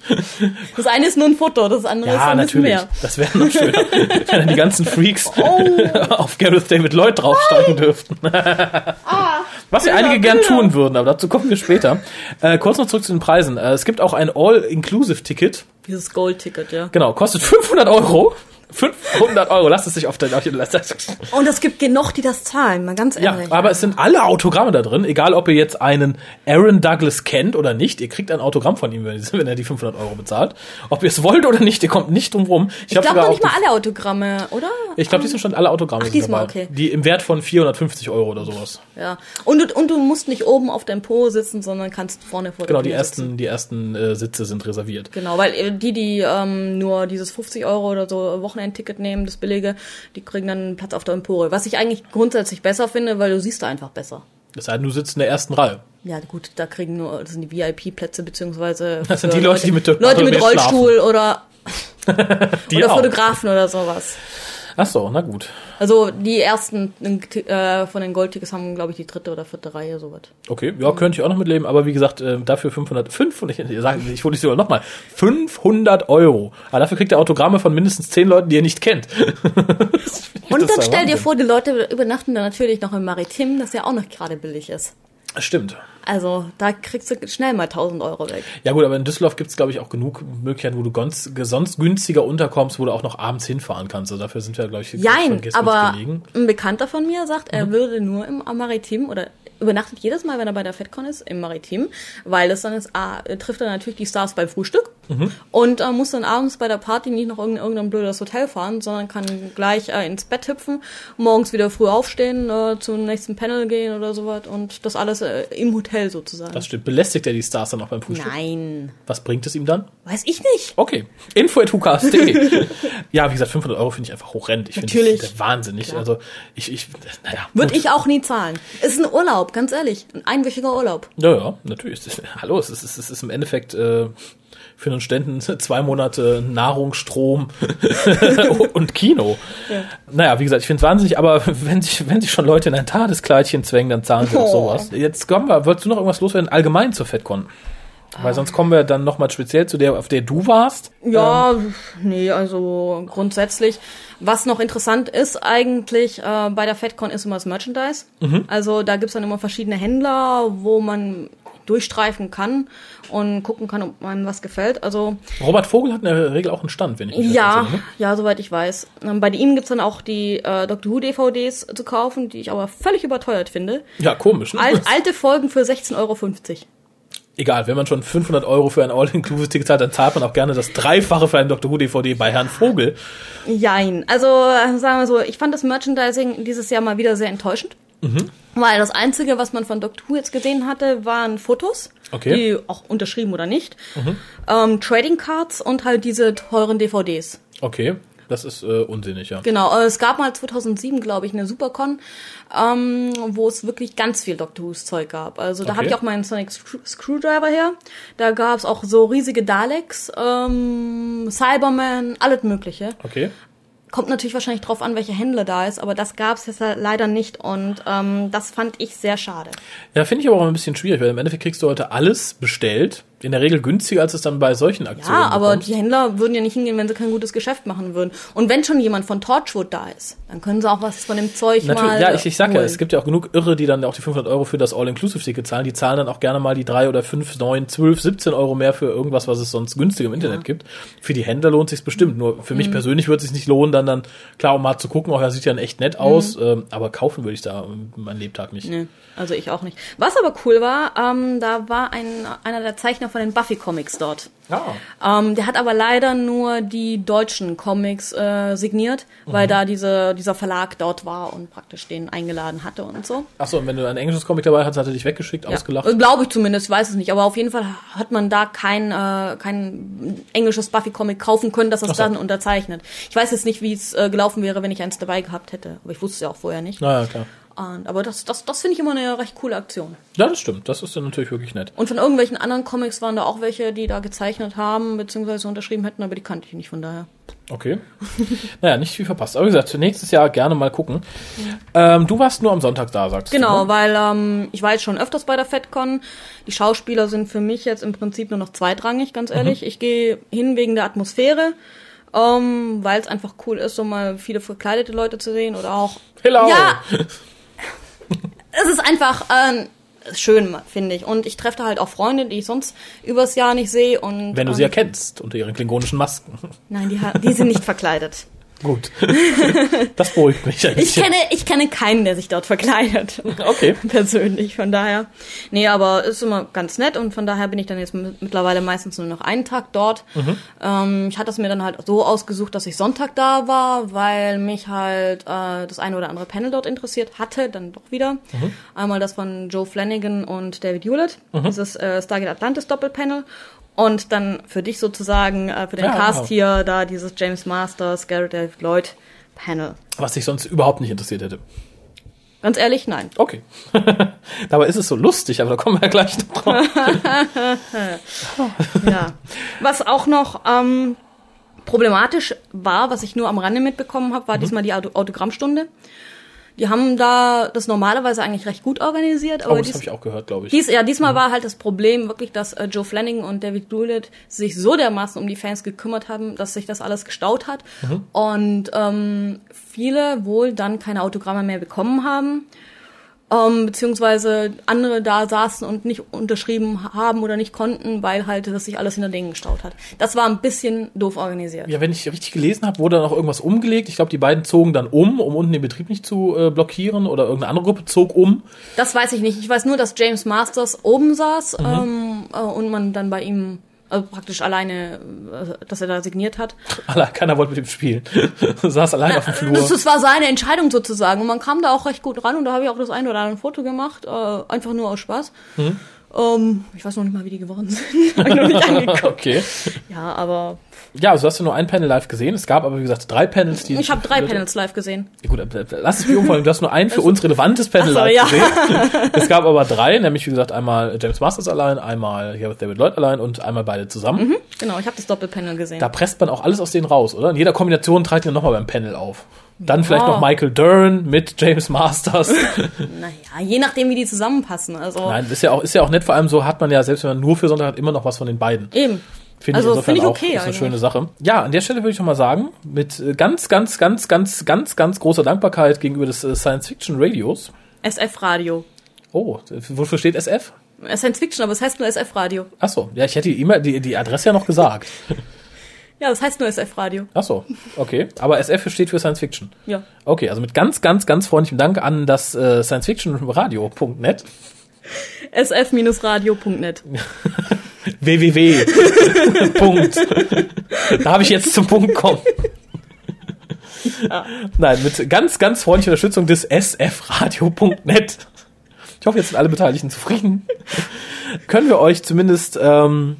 das eine ist nur ein Foto, das andere ist Ja, ein bisschen natürlich. mehr. Das wäre noch schöner, *laughs* wenn dann die ganzen Freaks Oh. auf Gareth David Lloyd draufsteigen dürften. Ah. Was ja einige gern tun würden, aber dazu kommen wir später. Äh, kurz noch zurück zu den Preisen. Äh, es gibt auch ein All-Inclusive-Ticket. Dieses Gold-Ticket, ja. Genau, kostet 500 Euro. 500 Euro, lasst es sich auf die, Und es gibt genug, die das zahlen, mal ganz ja, ehrlich. aber es sind alle Autogramme da drin, egal ob ihr jetzt einen Aaron Douglas kennt oder nicht. Ihr kriegt ein Autogramm von ihm, wenn *laughs* er die 500 Euro bezahlt. Ob ihr es wollt oder nicht, ihr kommt nicht drum rum. ich hab glaube noch nicht mal alle Autogramme, oder? Ich glaube, die sind schon alle Autogramme Ach, diesmal, dabei. okay. Die im Wert von 450 Euro oder sowas. Ja. Und du, und du musst nicht oben auf deinem Po sitzen, sondern kannst vorne vor Genau, die sitzen. ersten, die ersten äh, Sitze sind reserviert. Genau, weil äh, die, die ähm, nur dieses 50 Euro oder so Wochenendticket nehmen, das billige, die kriegen dann einen Platz auf der Empore. Was ich eigentlich grundsätzlich besser finde, weil du siehst da einfach besser. Das sei denn, du sitzt in der ersten Reihe. Ja, gut, da kriegen nur, das sind die VIP-Plätze, beziehungsweise *laughs* Das sind die Leute, die mit Leute mit Rollstuhl oder, *laughs* Die oder auch. Fotografen oder sowas. Ach so, na gut. Also die ersten äh, von den Goldtickets haben, glaube ich, die dritte oder vierte Reihe, sowas. Okay, ja, könnte ich auch noch mitleben, aber wie gesagt, äh, dafür 500, 500, ich, sag, ich hole dich sogar nochmal, 500 Euro. Aber dafür kriegt ihr Autogramme von mindestens 10 Leuten, die ihr nicht kennt. *laughs* Und dann stell dir vor, die Leute übernachten dann natürlich noch im Maritim, das ja auch noch gerade billig ist. Stimmt. Also da kriegst du schnell mal 1000 Euro weg. Ja gut, aber in Düsseldorf gibt's glaube ich, auch genug Möglichkeiten, wo du ganz, sonst günstiger unterkommst, wo du auch noch abends hinfahren kannst. Also dafür sind wir, glaube ich, schon Jein, gestern aber gelegen. ein Bekannter von mir sagt, Mhm. er würde nur im Maritim oder übernachtet jedes Mal, wenn er bei der FedCon ist, im Maritim, weil es dann ist, ah, trifft er natürlich die Stars beim Frühstück Mhm. und äh, muss dann abends bei der Party nicht noch irgendein, irgendein blödes Hotel fahren, sondern kann gleich äh, ins Bett hüpfen, morgens wieder früh aufstehen, äh, zum nächsten Panel gehen oder sowas und das alles äh, im Hotel sozusagen. Das stimmt. Belästigt er die Stars dann auch beim Frühstück? Nein, Was bringt es ihm dann? weiß ich nicht. Okay. Info at *laughs* ja, wie gesagt, 500 Euro finde ich einfach horrend. Ich finde Natürlich. das wahnsinnig. Also, ich, ich, naja. Würde ich auch nie zahlen. Ist ein Urlaub, ganz ehrlich. Ein einwöchiger Urlaub. Ja, ja, natürlich. Das, hallo, es ist, *laughs* es ist, es ist im Endeffekt äh, für einen Ständen *laughs* zwei Monate Nahrung, Strom *laughs* und Kino. Naja, wie gesagt, ich finde es wahnsinnig, aber wenn sich, wenn sich schon Leute in ein Tadeskleidchen zwängen, dann zahlen sie auch Oh. sowas. Jetzt kommen wir, wolltest du noch irgendwas loswerden? Allgemein zur FedCon. Weil sonst kommen wir dann nochmal speziell zu der, auf der du warst. Ja, nee, also grundsätzlich. Was noch interessant ist eigentlich äh, bei der FedCon ist immer das Merchandise. Also da gibt's dann immer verschiedene Händler, wo man durchstreifen kann und gucken kann, ob einem was gefällt. Also Robert Vogel hat in der Regel auch einen Stand, wenn ich mich ja, recht entsinne. ja, soweit ich weiß. Ähm, Bei ihm gibt's dann auch die äh, Doctor Who DVDs zu kaufen, die ich aber völlig überteuert finde. Ja, komisch. Ne? Al *laughs* alte Folgen für 16,50 Euro. Egal, wenn man schon 500 Euro für ein All-Inclusive-Ticket zahlt, dann zahlt man auch gerne das Dreifache für einen Doctor Who-DVD bei Herrn Vogel. Jein. Also äh, sagen wir so, ich fand das Merchandising dieses Jahr mal wieder sehr enttäuschend. Mhm. Weil das Einzige, was man von Doctor Who jetzt gesehen hatte, waren Fotos, Okay. Mhm. die auch unterschrieben oder nicht, ähm, Trading Cards und halt diese teuren DVDs. Okay, das ist äh, unsinnig, ja. Genau, äh, es gab mal 2007, glaube ich, eine Supercon, ähm, wo es wirklich ganz viel Doctor Who's Zeug gab. Also da Okay. habe ich auch meinen Sonic Screw Screwdriver her. Da gab es auch so riesige Daleks, ähm, Cyberman, alles Mögliche. Okay. Kommt natürlich wahrscheinlich drauf an, welcher Händler da ist, aber das gab es jetzt leider nicht und ähm, das fand ich sehr schade. Ja, finde ich aber auch ein bisschen schwierig, weil im Endeffekt kriegst du heute alles bestellt. In der Regel günstiger, als es dann bei solchen Aktionen Ja, aber bekommst. die Händler würden ja nicht hingehen, wenn sie kein gutes Geschäft machen würden. Und wenn schon jemand von Torchwood da ist, dann können sie auch was von dem Zeug Natürlich, mal ja, ich, ich sag ja, holen. es gibt ja auch genug Irre, die dann auch die 500 Euro für das All-Inclusive-Ticket zahlen. Die zahlen dann auch gerne mal die drei oder fünf, neun, zwölf, 17 Euro mehr für irgendwas, was es sonst günstig im Internet gibt. Für die Händler lohnt sich's bestimmt. Nur für Mhm. mich persönlich würde es sich nicht lohnen, dann dann klar, um mal zu gucken, auch er sieht ja echt nett aus, ähm, aber kaufen würde ich da ähm, mein Lebtag nicht. Nee, also ich auch nicht. Was aber cool war, ähm, da war ein, einer der Zeichner von den Buffy-Comics dort. Ah, Ähm, der hat aber leider nur die deutschen Comics äh, signiert, weil da diese, dieser Verlag dort war und praktisch den eingeladen hatte und so. Achso, und wenn du ein englisches Comic dabei hast, hat er dich weggeschickt, ausgelacht. Glaube ich zumindest, weiß es nicht. Aber auf jeden Fall hat man da kein, äh, kein englisches Buffy-Comic kaufen können, das Ach so. dann unterzeichnet. Ich weiß jetzt nicht, wie es äh, gelaufen wäre, wenn ich eins dabei gehabt hätte. Aber ich wusste es ja auch vorher nicht. Naja, klar. Und, aber das, das, das finde ich immer eine recht coole Aktion. Ja, das stimmt. Das ist dann natürlich wirklich nett. Und von irgendwelchen anderen Comics waren da auch welche, die da gezeichnet haben, beziehungsweise unterschrieben hätten, aber die kannte ich nicht, von daher. Okay. *laughs* naja, nicht viel verpasst. Aber wie gesagt, nächstes Jahr gerne mal gucken. Ähm, du warst nur am Sonntag da, sagst Genau, du. ne? weil ähm, ich war jetzt schon öfters bei der FedCon. Die Schauspieler sind für mich jetzt im Prinzip nur noch zweitrangig, ganz ehrlich. Ich gehe hin wegen der Atmosphäre, ähm, weil es einfach cool ist, so mal viele verkleidete Leute zu sehen oder auch. Hello! Ja! *laughs* es ist einfach ähm, schön, finde ich. Und ich treffe da halt auch Freunde, die ich sonst übers Jahr nicht sehe. Und Wenn du ähm, sie erkennst unter ihren klingonischen Masken. Nein, die, die sind nicht *laughs* verkleidet. Gut. *laughs* das beruhigt mich ein Ich kenne, ich kenne keinen, der sich dort verkleidet. Okay. *laughs* Persönlich, von daher. Nee, aber ist immer ganz nett und von daher bin ich dann jetzt mit- mittlerweile meistens nur noch einen Tag dort. Ähm, ich hatte es mir dann halt so ausgesucht, dass ich Sonntag da war, weil mich halt äh, das eine oder andere Panel dort interessiert hatte, dann doch wieder. Einmal das von Joe Flanagan und David Hewlett, dieses äh, Stargate Atlantis Doppelpanel. Und dann für dich sozusagen, äh, für den Ja, Cast genau. hier, da dieses James Masters, Garrett David Lloyd Panel. Was dich sonst überhaupt nicht interessiert hätte. Ganz ehrlich, nein. Okay. *laughs* Dabei ist es so lustig, aber da kommen wir ja gleich noch drauf. *laughs* Ja. Was auch noch ähm, problematisch war, was ich nur am Rande mitbekommen habe, Mhm. war diesmal die Auto Autogrammstunde. Die haben da das normalerweise eigentlich recht gut organisiert, aber Oh, das habe ich auch gehört, glaube ich. dies, ja, diesmal war halt das Problem wirklich, dass äh, Joe Flanagan und David Hewlett sich so dermaßen um die Fans gekümmert haben, dass sich das alles gestaut hat Mhm. und ähm, viele wohl dann keine Autogramme mehr bekommen haben. Ähm, beziehungsweise andere da saßen und nicht unterschrieben haben oder nicht konnten, weil halt das sich alles hinter denen gestaut hat. Das war ein bisschen doof organisiert. Ja, wenn ich richtig gelesen habe, wurde dann auch irgendwas umgelegt. Ich glaube, die beiden zogen dann um, um unten den Betrieb nicht zu äh, blockieren oder irgendeine andere Gruppe zog um. Das weiß ich nicht. Ich weiß nur, dass James Masters oben saß Mhm. ähm, äh, und man dann bei ihm äh, praktisch alleine, äh, dass er da signiert hat. *laughs* Keiner wollte mit ihm spielen. *laughs* Saß allein auf dem Flur. Das, das war seine Entscheidung sozusagen und man kam da auch recht gut ran und da habe ich auch das eine oder andere Foto gemacht, äh, einfach nur aus Spaß. Mhm. Ähm, ich weiß noch nicht mal, wie die geworden *laughs* sind. Hab ich noch nicht angeguckt. okay. Ja, aber Ja, also hast du nur ein Panel live gesehen. Es gab aber, wie gesagt, drei Panels, die. ich habe drei Panels live gesehen. Ja, gut, äh, lass es mich umfallen. Du hast nur ein für uns relevantes Panel so, live ja. gesehen. *laughs* Es gab aber drei, nämlich, wie gesagt, einmal James Masters allein, einmal hier mit David Lloyd allein und einmal beide zusammen. Genau, ich habe das Doppelpanel gesehen. Da presst man auch alles aus denen raus, oder? In jeder Kombination treibt ihr nochmal beim Panel auf. Dann vielleicht noch Michael Dern mit James Masters. *laughs* Naja, je nachdem, wie die zusammenpassen. Also Nein, ist ja auch, ist ja auch nett. Vor allem so hat man ja, selbst wenn man nur für Sonntag hat, immer noch was von den beiden. eben. Finde Also, ich insofern finde ich auch okay ist eine schöne Sache. Ja, an der Stelle würde ich noch mal sagen, mit äh, ganz, ganz, ganz, ganz, ganz, ganz großer Dankbarkeit gegenüber des äh, Science Fiction Radios. SF Radio. Oh, äh, wofür steht SF? Science Fiction, aber es heißt nur SF Radio. Ach so, ja, ich hätte die E-Mail, die, die Adresse ja noch gesagt. *laughs* Ja, das heißt nur SF Radio. Ach so, okay. Aber SF steht für Science Fiction. Ja. Okay, also mit ganz, ganz, ganz freundlichem Dank an das äh, Science-Fiction-Radio.net. sf-radio.net. *laughs* www. *laughs* Punkt. Da habe ich jetzt zum Punkt kommen. Nein, mit ganz, ganz freundlicher Unterstützung des sfradio.net. Ich hoffe, jetzt sind alle Beteiligten zufrieden. Können wir euch zumindest ähm,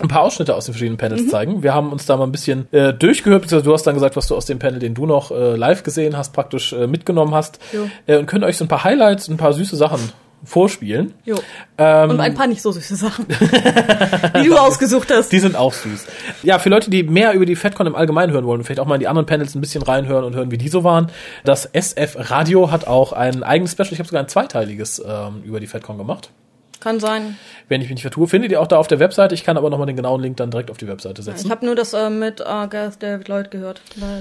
ein paar Ausschnitte aus den verschiedenen Panels zeigen. Wir haben uns da mal ein bisschen äh, durchgehört, beziehungsweise du hast dann gesagt, was du aus dem Panel, den du noch äh, live gesehen hast, praktisch äh, mitgenommen hast. Äh, und können euch so ein paar Highlights, ein paar süße Sachen vorspielen. Jo. Ähm, Und ein paar nicht so süße Sachen. die du ausgesucht hast. Die sind auch süß. Ja, für Leute, die mehr über die FedCon im Allgemeinen hören wollen, vielleicht auch mal in die anderen Panels ein bisschen reinhören und hören, wie die so waren. Das SF Radio hat auch ein eigenes Special, ich habe sogar ein zweiteiliges ähm, über die FedCon gemacht. Kann sein. Wenn ich mich nicht vertue, findet ihr auch da auf der Webseite. Ich kann aber nochmal den genauen Link dann direkt auf die Webseite setzen. Ich habe nur das äh, mit äh, Gareth David Lloyd gehört.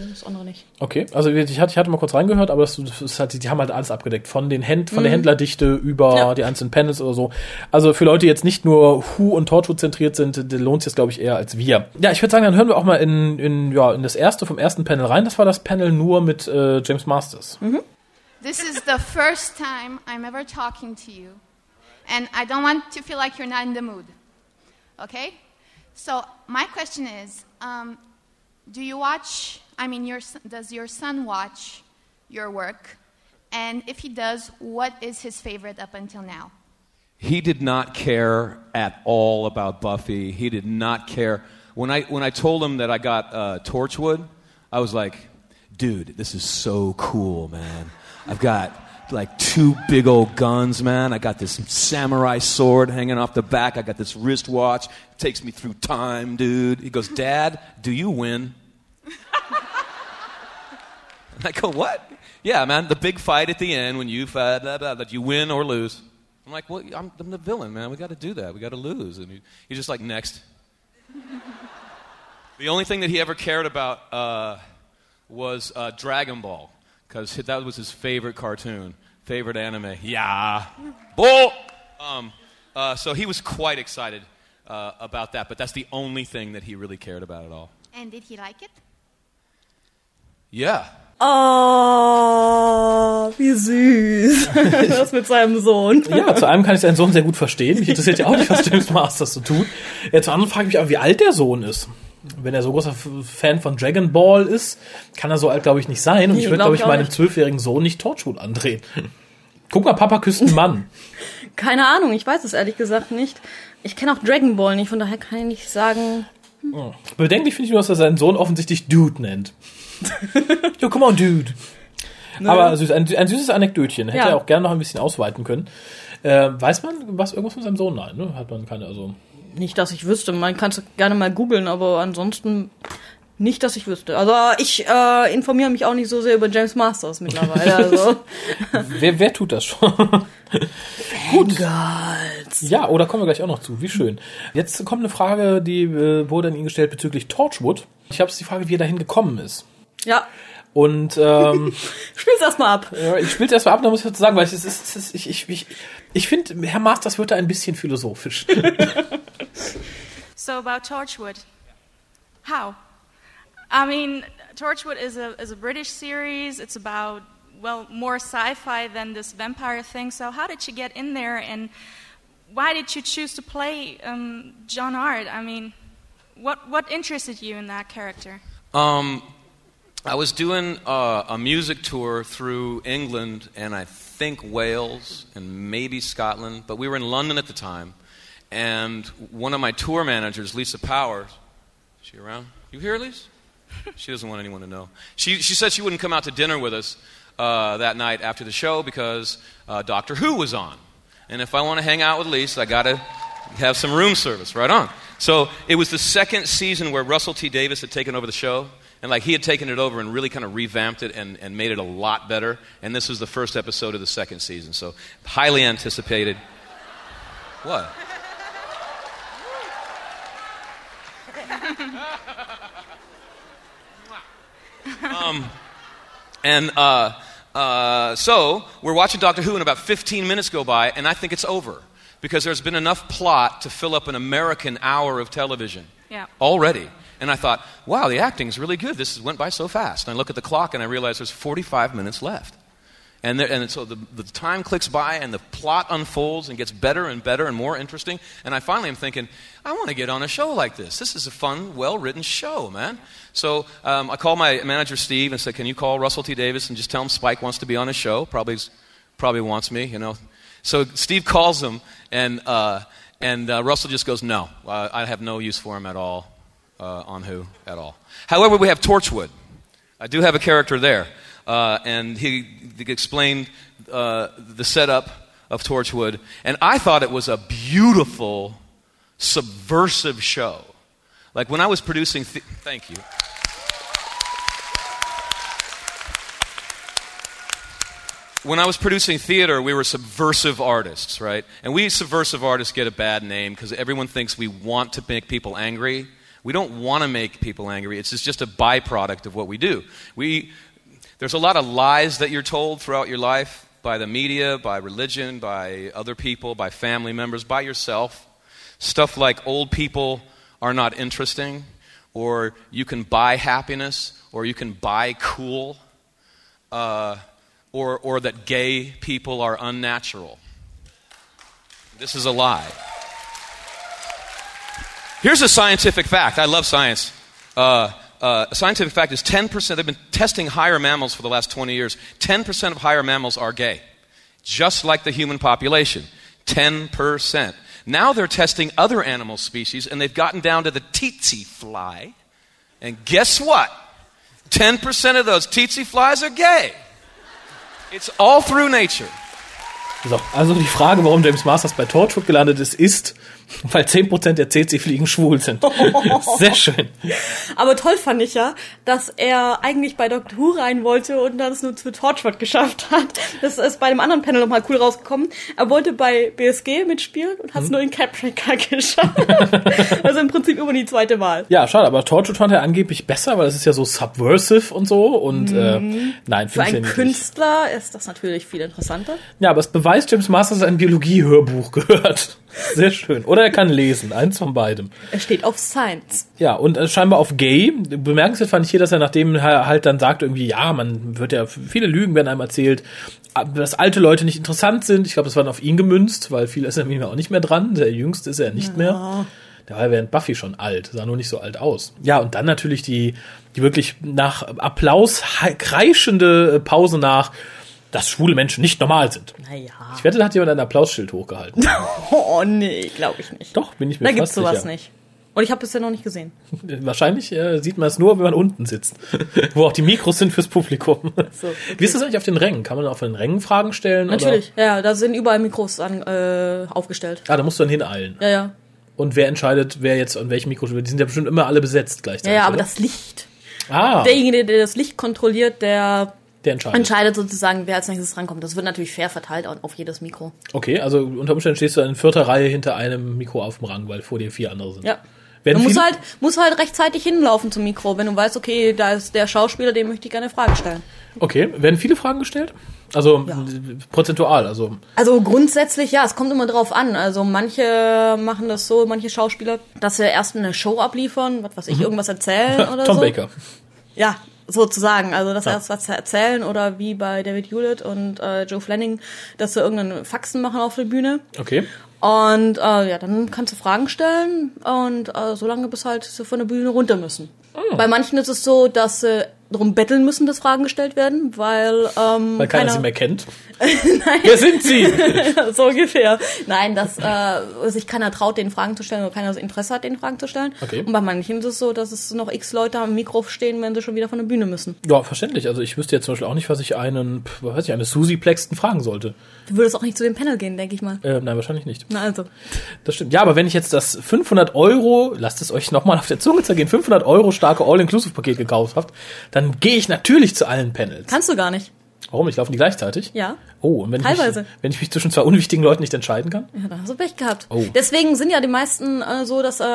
Das andere nicht. Okay, also ich hatte, ich hatte mal kurz reingehört, aber das, das halt, die haben halt alles abgedeckt. Von den Händ, von der Händlerdichte über Ja. die einzelnen Panels oder so. Also für Leute, die jetzt nicht nur Who und Torchwood zentriert sind, lohnt sich das, glaube ich, eher als wir. Ja, ich würde sagen, dann hören wir auch mal in, in, ja, in das erste vom ersten Panel rein. Das war das Panel nur mit äh, James Masters. This is the first time I'm ever talking to you, and I don't want to feel like you're not in the mood. Okay? So, my question is um, do you watch, I mean, your, does your son watch your work? And if he does, what is his favorite up until now? He did not care at all about Buffy. He did not care. When I, when I told him that I got uh, Torchwood, I was like, dude, this is so cool, man. I've got like two big old guns, man. I got this samurai sword hanging off the back. I got this wristwatch. It takes me through time, dude. He goes, Dad, do you win? *laughs* I go, what? Yeah, man, the big fight at the end when you fight, blah, blah, that you win or lose. I'm like, well, I'm, I'm the villain, man. We got to do that. We got to lose. And he, he's just like, next. *laughs* the only thing that he ever cared about uh, was uh, Dragon Ball, because that was his favorite cartoon, favorite anime. Yeah. Bull! Um, uh, so he was quite excited uh, about that, but that's the only thing that he really cared about at all. And did he like it? Yeah. Oh, wie süß. *laughs* das mit seinem Sohn. Ja, zu einem kann ich seinen Sohn sehr gut verstehen. Mich interessiert ja auch nicht, was James Masters so tut. Ja, zu anderen frage ich mich aber, wie alt der Sohn ist. Wenn er so großer Fan von Dragon Ball ist, kann er so alt, glaube ich, nicht sein. Und Nee, ich würde, glaub glaube ich meinem zwölfjährigen Sohn nicht Torchwood andrehen. *laughs* Guck mal, Papa küsst einen Mann. *laughs* Keine Ahnung, ich weiß es ehrlich gesagt nicht. Ich kenne auch Dragon Ball nicht, von daher kann ich nicht sagen. Bedenklich finde ich nur, dass er seinen Sohn offensichtlich Dude nennt. *laughs* Yo, come on, Dude. Aber süß, ein, ein süßes Anekdötchen. Hätte Ja. er auch gerne noch ein bisschen ausweiten können. Äh, weiß man was irgendwas von seinem Sohn? Nein, ne? Hat man keine, also. Nicht, dass ich wüsste. Man kann es gerne mal googeln, aber ansonsten nicht, dass ich wüsste. Also ich äh, informiere mich auch nicht so sehr über James Masters mittlerweile. *laughs* Also. Wer, wer tut das schon? Girls. Ja, oder kommen wir gleich auch noch zu. Wie schön. Jetzt kommt eine Frage, die äh, wurde an ihn gestellt bezüglich Torchwood. Ich habe die Frage, wie er dahin gekommen ist. Ja, Und ähm, *laughs* spiel's erst mal ab. ja, ich spiele erst mal ab, da muss ich dazu sagen, weil es ist, es ist, ich, ich, ich, ich finde, Herr Masters wird da ein bisschen philosophisch. *laughs* So about Torchwood, how? I mean, Torchwood is a is a British series. It's about well more sci-fi than this vampire thing. So how did you get in there, and why did you choose to play um, John Art? I mean, what what interested you in that character? Um, I was doing uh, a music tour through England and I think Wales and maybe Scotland, but we were in London at the time. And one of my tour managers, Lisa Powers, is she around? You here, Lisa? *laughs* She doesn't want anyone to know. She, she said she wouldn't come out to dinner with us uh, that night after the show because uh, Doctor Who was on. And if I want to hang out with Lisa, I got to have some room service. Right on. So it was the second season where Russell T Davis had taken over the show, And like he had taken it over and really kind of revamped it and, and made it a lot better. And this was the first episode of the second season. So highly anticipated. What? *laughs* um, and uh, uh, so we're watching Doctor Who, and about 15 minutes go by, and I think it's over because there's been enough plot to fill up an American hour of television Yeah. already. And I thought, wow, the acting's really good. This went by so fast. And I look at the clock and I realize there's 45 minutes left. And, there, and so the, the time clicks by and the plot unfolds and gets better and better and more interesting. And I finally am thinking, I want to get on a show like this. This is a fun, well written show, man. So um, I called my manager, Steve, and said, Can you call Russell T. Davis and just tell him Spike wants to be on his show? Probably, probably wants me, you know. So Steve calls him, and, uh, and uh, Russell just goes, No, uh, I have no use for him at all uh, on Who at all. However, we have Torchwood. I do have a character there. Uh, and he, he explained uh, the setup of Torchwood. And I thought it was a beautiful, subversive show. Like when I was producing. The- Thank you. When I was producing theater, we were subversive artists, right? And we subversive artists get a bad name because everyone thinks we want to make people angry. We don't want to make people angry. It's just a byproduct of what we do. We, there's a lot of lies that you're told throughout your life by the media, by religion, by other people, by family members, by yourself. Stuff like old people are not interesting, or you can buy happiness, or you can buy cool, uh, or, or that gay people are unnatural. This is a lie. Here's a scientific fact. I love science. Uh, uh, a scientific fact is 10%, they've been testing higher mammals for the last 20 years. 10% of higher mammals are gay, just like the human population. 10%. Now they're testing other animal species, and they've gotten down to the tsetse fly. And guess what? 10% of those tsetse flies are gay. It's all through nature. So, also die Frage, warum James Masters bei Torchwood gelandet ist, ist, weil 10% der CC-Fliegen schwul sind. *laughs* Sehr schön. Aber toll fand ich ja, dass er eigentlich bei Doctor Who rein wollte und dann es nur zu Torchwood geschafft hat. Das ist bei dem anderen Panel nochmal cool rausgekommen. Er wollte bei BSG mitspielen und hat es nur in Caprica *laughs* geschafft. also im Prinzip immer die zweite Wahl. Ja, schade, aber Torchwood fand er angeblich besser, weil es ist ja so subversive und so und äh, nein, Für finde ich ja einen nicht. Künstler ist das natürlich viel interessanter. Ja, aber es beweist, James Masters hat ein Biologie-Hörbuch gehört. Sehr schön. Oder er kann lesen, eins von beidem. Er steht auf Science. Ja, und äh, scheinbar auf Gay. Bemerkenswert fand ich hier, dass er nachdem er halt dann sagt, irgendwie, ja, man wird ja, viele Lügen werden einem erzählt, dass alte Leute nicht interessant sind. Ich glaube, das war dann auf ihn gemünzt, weil viel ist er mir auch nicht mehr dran. Der Jüngste ist er nicht mehr. Der war während Buffy schon alt, sah nur nicht so alt aus. Ja, und dann natürlich die, die wirklich nach Applaus he- kreischende Pause nach, dass schwule Menschen nicht normal sind. Naja. Ich wette, da hat jemand ein Applausschild hochgehalten. *laughs* Oh nee, glaube ich nicht. Doch, bin ich mir Da fast gibt's sowas sicher. nicht. Und ich habe bisher noch nicht gesehen. *laughs* Wahrscheinlich äh, sieht man es nur, wenn man unten sitzt, *laughs* wo auch die Mikros sind fürs Publikum. So, okay. Wie ist das eigentlich auf den Rängen? Kann man auf den Rängen Fragen stellen? Natürlich, ja, ja, da sind überall Mikros an, äh, aufgestellt. Oder? Ah, da musst du dann hineilen. Ja, ja. Und wer entscheidet, wer jetzt an welchem Mikro? Die sind ja bestimmt immer alle besetzt Ja, gleichzeitig. ja, aber oder? das Licht. ah, Derjenige, der das Licht kontrolliert, der der entscheidet. entscheidet sozusagen, wer als nächstes rankommt. Das wird natürlich fair verteilt auf jedes Mikro. Okay, also unter Umständen stehst du in vierter Reihe hinter einem Mikro auf dem Rang, weil vor dir vier andere sind. Ja. Werden Du musst halt, musst halt rechtzeitig hinlaufen zum Mikro, wenn du weißt, okay, da ist der Schauspieler, dem möchte ich gerne eine Frage stellen. Okay, werden viele Fragen gestellt? Also Ja. prozentual, also Also grundsätzlich, ja, es kommt immer drauf an. Also manche machen das so, manche Schauspieler, dass sie erst eine Show abliefern, was weiß ich, irgendwas erzählen *laughs* oder Mhm. Tom so. Baker. Ja, sozusagen. Also dass Ja. erst was erzählen oder wie bei David Hewlett und äh, Joe Flanning, dass sie irgendeinen Faxen machen auf der Bühne. Okay. Und äh, ja, dann kannst du Fragen stellen und äh, so lange bis halt sie von der Bühne runter müssen. Oh. Bei manchen ist es so, dass sie darum betteln müssen, dass Fragen gestellt werden, weil, ähm, Weil keiner sie mehr kennt. *laughs* Wer sind sie? *laughs* so ungefähr. Nein, dass äh, sich keiner traut, den Fragen zu stellen oder keiner das Interesse hat, den Fragen zu stellen. Okay. Und bei manchen ist es so, dass es noch x Leute am Mikro stehen, wenn sie schon wieder von der Bühne müssen. Ja, verständlich. Also ich wüsste jetzt zum Beispiel auch nicht, was ich einen, was weiß ich, eine Susi Plexton fragen sollte. Du würdest auch nicht zu dem Panel gehen, denke ich mal. Äh, nein, wahrscheinlich nicht. Na also. Das stimmt. Ja, aber wenn ich jetzt das 500 Euro, lasst es euch nochmal auf der Zunge zergehen, 500 Euro starke All-Inclusive-Paket gekauft habt, dann gehe ich natürlich zu allen Panels. Kannst du gar nicht. Warum? Ich laufen die gleichzeitig? Ja. Oh, und wenn ich, Teilweise. mich, wenn ich mich zwischen zwei unwichtigen Leuten nicht entscheiden kann? Ja, da hast du Pech gehabt. Oh. Deswegen sind ja die meisten äh, so, dass äh,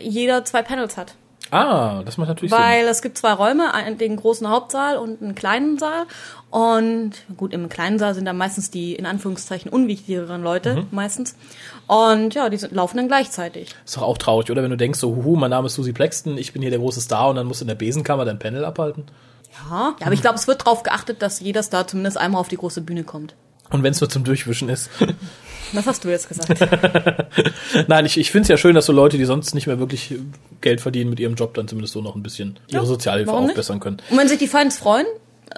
jeder zwei Panels hat. Ah, das macht natürlich Sinn. Weil es gibt zwei Räume, einen, den großen Hauptsaal und einen kleinen Saal. Und gut, im kleinen Saal sind dann meistens die in Anführungszeichen unwichtigeren Leute, Mhm. meistens. Und ja, die sind, laufen dann gleichzeitig. Ist doch auch traurig, oder? Wenn du denkst, so, huhu, mein Name ist Susi Plexton, ich bin hier der große Star und dann musst du in der Besenkammer dein Panel abhalten. Ja, ja aber ich glaube, es wird darauf geachtet, dass jeder Star zumindest einmal auf die große Bühne kommt. Und wenn es nur zum Durchwischen ist. *laughs* Was hast du jetzt gesagt? *laughs* Nein, ich, ich finde es ja schön, dass so Leute, die sonst nicht mehr wirklich Geld verdienen mit ihrem Job, dann zumindest so noch ein bisschen ihre Sozialhilfe warum nicht? aufbessern können. Und wenn sich die Fans freuen,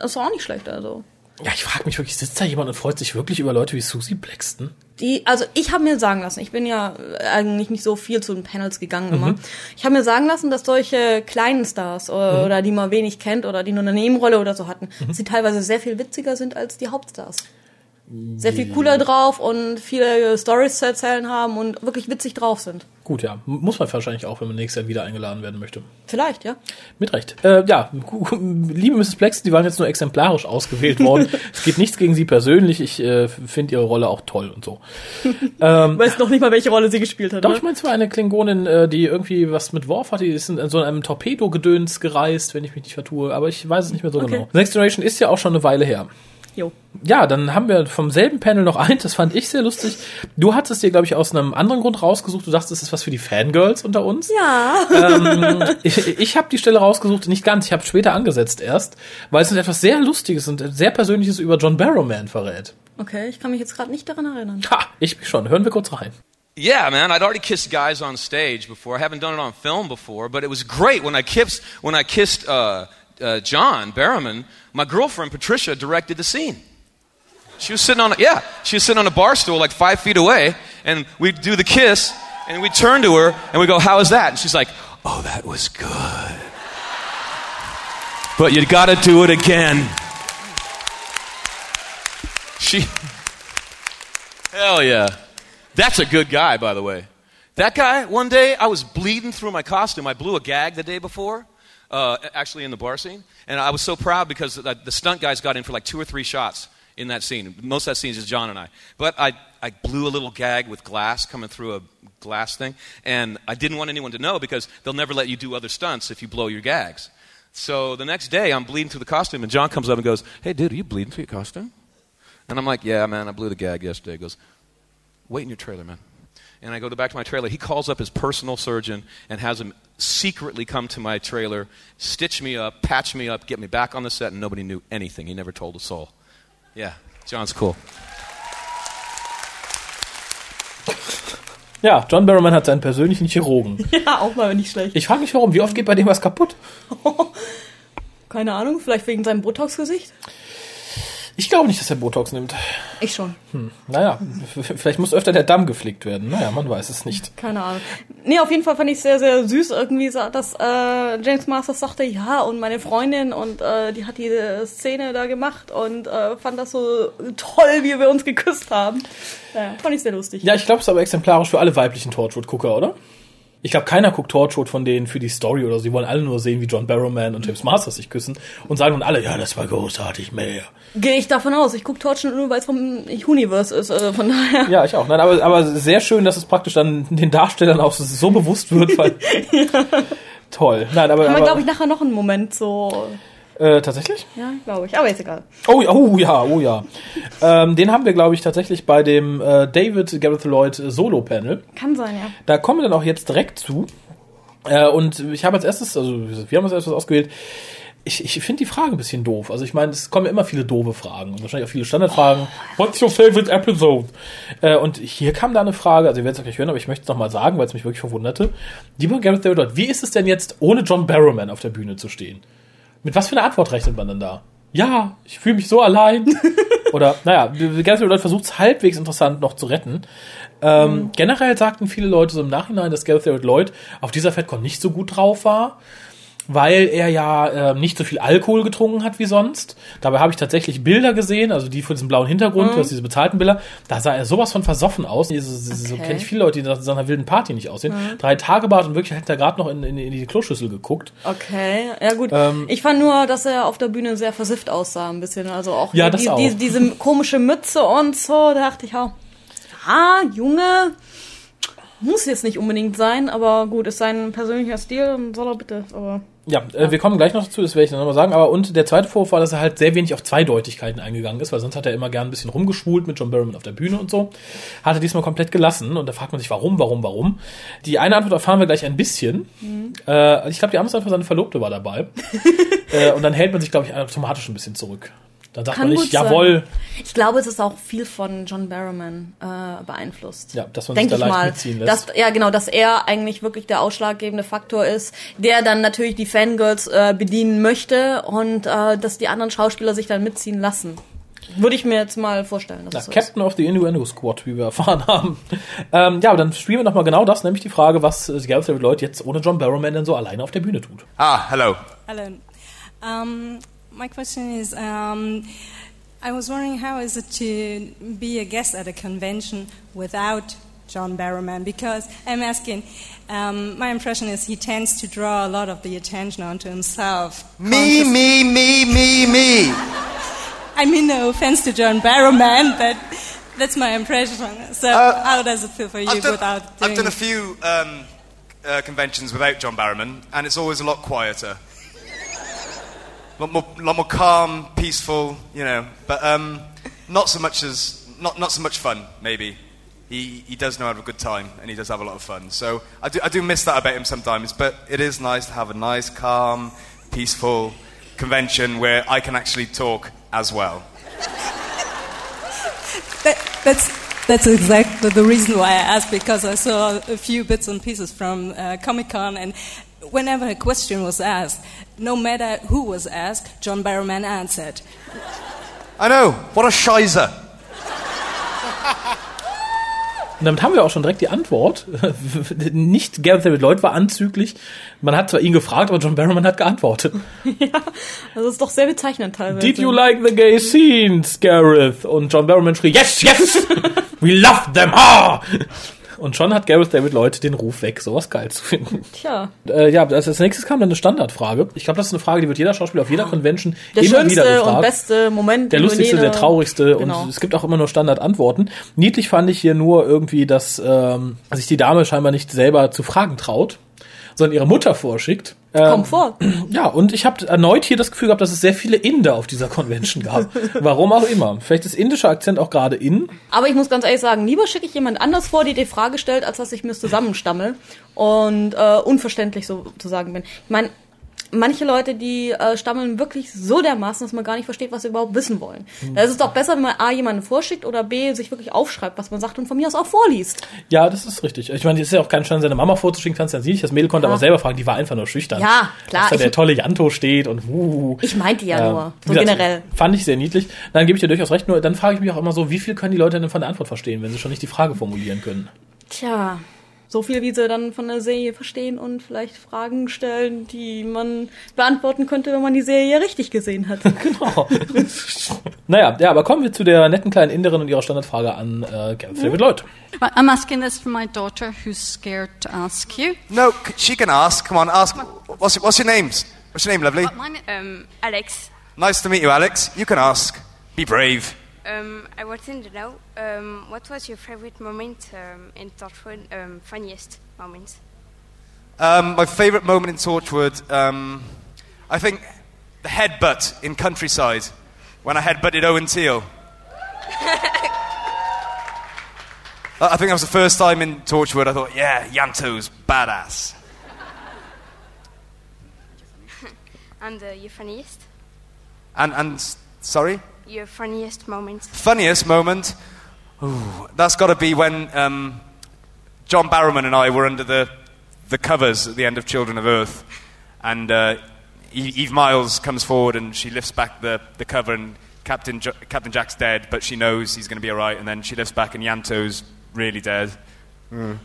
ist auch nicht schlecht. Also Ja, ich frage mich wirklich, sitzt da jemand und freut sich wirklich über Leute wie Susi Plexton? Die, also ich habe mir sagen lassen, ich bin ja äh, eigentlich nicht so viel zu den Panels gegangen immer. Ich habe mir sagen lassen, dass solche kleinen Stars oder, oder die man wenig kennt oder die nur eine Nebenrolle oder so hatten, dass sie teilweise sehr viel witziger sind als die Hauptstars. Sehr viel cooler drauf und viele Stories zu erzählen haben und wirklich witzig drauf sind. Gut, ja. Muss man wahrscheinlich auch, wenn man nächstes Jahr wieder eingeladen werden möchte. Vielleicht, ja. Mit Recht. Äh, ja, liebe Mrs. Plexton, die waren jetzt nur exemplarisch ausgewählt worden. *laughs* es geht nichts gegen sie persönlich. Ich äh, finde ihre Rolle auch toll und so. *laughs* Weiß noch nicht mal, welche Rolle sie gespielt hat. Doch, ne? ich meine, es war eine Klingonin, äh, die irgendwie was mit Worf hatte. Die ist in, in so einem Torpedo-Gedöns gereist, wenn ich mich nicht vertue. Aber ich weiß es nicht mehr so Okay. genau. Next Generation ist ja auch schon eine Weile her. Jo. Ja, dann haben wir vom selben Panel noch *laughs* eins, das fand ich sehr lustig. Du hattest dir, glaube ich, aus einem anderen Grund rausgesucht. Du dachtest, das ist was für die Fangirls unter uns. Ja. Ähm, *laughs* ich ich habe die Stelle rausgesucht, nicht ganz, ich habe später angesetzt erst, weil es etwas sehr Lustiges und sehr Persönliches über John Barrowman verrät. Okay, ich kann mich jetzt gerade nicht daran erinnern. Ha, ich mich schon. Hören wir kurz rein. Yeah, man, I'd already kissed guys on stage before. I haven't done it on film before, but it was great when I kissed when I kissed uh, uh, John Barrowman. My girlfriend Patricia directed the scene. She was sitting on a, yeah, she was sitting on a bar stool like five feet away, and we'd do the kiss, and we'd turn to her and we go, "How was that?" And she's like, "Oh, that was good, but you got to do it again." She, hell yeah. That's a good guy, by the way. That guy, one day, I was bleeding through my costume. I blew a gag the day before, uh, actually in the bar scene. And I was so proud because the, the stunt guys got in for like two or three shots in that scene. Most of that scene is just John and I. But I, I blew a little gag with glass coming through a glass thing. And I didn't want anyone to know because they'll never let you do other stunts if you blow your gags. So the next day, I'm bleeding through the costume, and John comes up and goes, Hey, dude, are you bleeding through your costume? And I'm like, Yeah, man, I blew the gag yesterday. He goes, Wait in your trailer, man. And I go to back to my trailer. He calls up his personal surgeon and has him secretly come to my trailer, stitch me up, patch me up, get me back on the set, and nobody knew anything. He never told a soul. Yeah, John's cool. Ja, John Barrowman hat seinen persönlichen Chirurgen. *laughs* Ja, auch mal nicht schlecht. Ich frage mich warum, wie oft geht bei dem was kaputt? *laughs* Keine Ahnung, vielleicht wegen seinem Botox-Gesicht? Ich glaube nicht, dass er Botox nimmt. Ich schon. Naja, f- vielleicht muss öfter der Damm geflickt werden. Naja, man weiß es nicht. Keine Ahnung. Nee, auf jeden Fall fand ich sehr, sehr süß irgendwie, dass äh, James Masters sagte, ja, und meine Freundin und äh, die hat diese Szene da gemacht und äh, fand das so toll, wie wir uns geküsst haben. Ja, fand ich sehr lustig. Ja, ich glaube, es ist aber exemplarisch für alle weiblichen Torchwood-Gucker, oder? Ich glaube, keiner guckt Torchwood von denen für die Story oder so. Sie wollen alle nur sehen, wie John Barrowman und James Masters sich küssen und sagen dann alle, ja, das war großartig, mehr. Gehe ich davon aus. Ich gucke Torchen nur, weil es vom Universe ist. Also von daher. Ja, ich auch. Nein, aber, aber sehr schön, dass es praktisch dann den Darstellern auch so bewusst wird, weil. *laughs* Toll. Nein, aber. Haben wir, glaube ich, nachher noch einen Moment so. Äh, tatsächlich? Ja, glaube ich. Aber ist egal. Oh, ja, oh ja, oh ja. ähm, den haben wir, glaube ich, tatsächlich bei dem äh, David Gareth Lloyd Solo-Panel. Kann sein, ja. Da kommen wir dann auch jetzt direkt zu. Äh, und ich habe als erstes, also wir haben als erstes ausgewählt, ich, ich finde die Frage ein bisschen doof. Also ich meine, es kommen immer viele doofe Fragen und wahrscheinlich auch viele Standardfragen. What's your favorite episode? Äh, und hier kam da eine Frage, also ihr werdet es auch gleich hören, aber ich möchte es nochmal sagen, weil es mich wirklich verwunderte. Lieber Gareth David Lloyd, wie ist es denn jetzt, ohne John Barrowman auf der Bühne zu stehen? Mit was für einer Antwort rechnet man denn da? Ja, ich fühle mich so allein. *laughs* Oder, naja, ganz viele Leute versucht es halbwegs interessant noch zu retten. Ähm, Generell sagten viele Leute so im Nachhinein, dass Gareth Lloyd auf dieser FedCon nicht so gut drauf war, weil er ja äh, nicht so viel Alkohol getrunken hat wie sonst. Dabei habe ich tatsächlich Bilder gesehen, also die von diesem blauen Hintergrund, du hast diese bezahlten Bilder. Da sah er sowas von versoffen aus. So, so, Okay. kenne ich viele Leute, die nach so einer wilden Party nicht aussehen. Drei Tage Bart und wirklich hat er gerade noch in, in, in die Kloschüssel geguckt. Okay, ja gut. Ähm, ich fand nur, dass er auf der Bühne sehr versifft aussah, ein bisschen. Also auch, Ja, die, das auch. Die, diese komische Mütze und so, da dachte ich auch, ja, Junge, muss jetzt nicht unbedingt sein, aber gut, ist sein persönlicher Stil, dann soll er bitte. Aber Ja, äh, wir kommen gleich noch dazu, das werde ich dann nochmal sagen. Aber und der zweite Vorwurf war, dass er halt sehr wenig auf Zweideutigkeiten eingegangen ist, weil sonst hat er immer gern ein bisschen rumgeschwult mit John Barrowman auf der Bühne und so. Hat er diesmal komplett gelassen und da fragt man sich, warum, warum, warum. Die eine Antwort erfahren wir gleich ein bisschen. Mhm. Äh, ich glaube, die einfach, seine Verlobte war dabei. *laughs* äh, und dann hält man sich, glaube ich, automatisch ein bisschen zurück. Dann sagt Kann man nicht, jawohl, ich glaube, es ist auch viel von John Barrowman äh, beeinflusst. Ja, dass man Denk sich da ich leicht mal, mitziehen lässt. Dass, ja, genau, dass er eigentlich wirklich der ausschlaggebende Faktor ist, der dann natürlich die Fangirls äh, bedienen möchte und äh, dass die anderen Schauspieler sich dann mitziehen lassen. Würde ich mir jetzt mal vorstellen. Dass Ja, es so ist. Captain of the Innuendo Squad, wie wir *laughs* erfahren haben. Ähm, ja, aber dann spielen wir nochmal genau das, nämlich die Frage, was äh, Gareth David Lloyd jetzt ohne John Barrowman denn so alleine auf der Bühne tut. Ah, hello. Hello. Um, my question is um, I was wondering how is it to be a guest at a convention without John Barrowman? Because I'm asking, um, my impression is he tends to draw a lot of the attention onto himself. Me, Conscious- me, me, me, me. *laughs* I mean, no offense to John Barrowman, but that's my impression. So, Uh, how does it feel for you I've done, without doing I've done a few um, uh, conventions without John Barrowman, and it's always a lot quieter. Lot more, lot more calm, peaceful, you know, but um, not so much as not, not so much fun. Maybe he, he does know how to have a good time, and he does have a lot of fun. So I do, I do miss that about him sometimes. But it is nice to have a nice, calm, peaceful convention where I can actually talk as well. That, that's that's exactly the reason why I asked because I saw a few bits and pieces from uh, Comic Con, and whenever a question was asked, no matter who was asked, John Barrowman answered. I know. What a shizer. Und damit haben wir auch schon direkt die Antwort. *laughs* Nicht Gareth David Lloyd war anzüglich. Man hat zwar ihn gefragt, aber John Barrowman hat geantwortet. *laughs* Das ist doch sehr bezeichnend teilweise. Did you like the gay scenes, Gareth? Und John Barrowman schrie, yes, yes! *laughs* We love them! Ah! Und schon hat Gareth David Lloyd den Ruf weg, sowas geil zu finden. Tja, Äh, ja, als als nächstes kam dann eine Standardfrage. Ich glaube, das ist eine Frage, die wird jeder Schauspieler auf jeder Convention der immer wieder schönste gefragt. und beste Moment. der lustigste, der traurigste Genau. und es gibt auch immer nur Standardantworten. Niedlich fand ich hier nur irgendwie, dass ähm, sich die Dame scheinbar nicht selber zu fragen traut, sondern ihre Mutter vorschickt. Ähm, Komm vor. *clears throat* Ja, und ich habe erneut hier das Gefühl gehabt, dass es sehr viele Inder auf dieser Convention gab. *laughs* Warum auch immer. Vielleicht ist indischer Akzent auch gerade in. Aber ich muss ganz ehrlich sagen, lieber schicke ich jemand anders vor, die die Frage stellt, als dass ich mir zusammenstammel und äh, unverständlich sozusagen bin. Ich meine, manche Leute, die äh, stammeln wirklich so dermaßen, dass man gar nicht versteht, was sie überhaupt wissen wollen. Da ist es doch besser, wenn man A, jemanden vorschickt oder B, sich wirklich aufschreibt, was man sagt und von mir aus auch vorliest. Ja, das ist richtig. Ich meine, es ist ja auch kein Schein, seine Mama vorzuschicken, kannst ja sie nicht. Das Mädel konnte Ja. aber selber fragen, die war einfach nur schüchtern. Ja, klar, Dass da der tolle Janto steht und uh, Ich meinte ja Ähm, nur, so gesagt, generell. Fand ich sehr niedlich. Dann gebe ich dir durchaus recht. Nur dann frage ich mich auch immer so, wie viel können die Leute denn von der Antwort verstehen, wenn sie schon nicht die Frage formulieren können? Tja, so viel, wie sie dann von der Serie verstehen und vielleicht Fragen stellen, die man beantworten könnte, wenn man die Serie richtig gesehen hat. *laughs* Genau. naja, ja, aber kommen wir zu der netten kleinen Inderin und ihrer Standardfrage an äh, Gareth David Lloyd. I'm asking this for my daughter who's scared to ask you. No, c- she can ask. Come on, ask. What's, what's your names? What's your name, lovely? Mine, um, Alex. Nice to meet you, Alex. You can ask. Be brave. Um, I wanted to know um, what was your favorite moment um, in Torchwood, um, funniest moment? Um, my favourite moment in Torchwood, um, I think the headbutt in Countryside when I headbutted Owen Teal. *laughs* I I think that was the first time in Torchwood I thought, yeah, Yanto's badass. *laughs* And uh, your funniest? And, and sorry? Your funniest moment? Funniest moment? Ooh, that's got to be when um, John Barrowman and I were under the, the covers at the end of Children of Earth. And uh, E- Eve Miles comes forward and she lifts back the, the cover and Captain, jo- Captain Jack's dead, but she knows he's going to be alright. And then she lifts back and Yanto's really dead. Mm.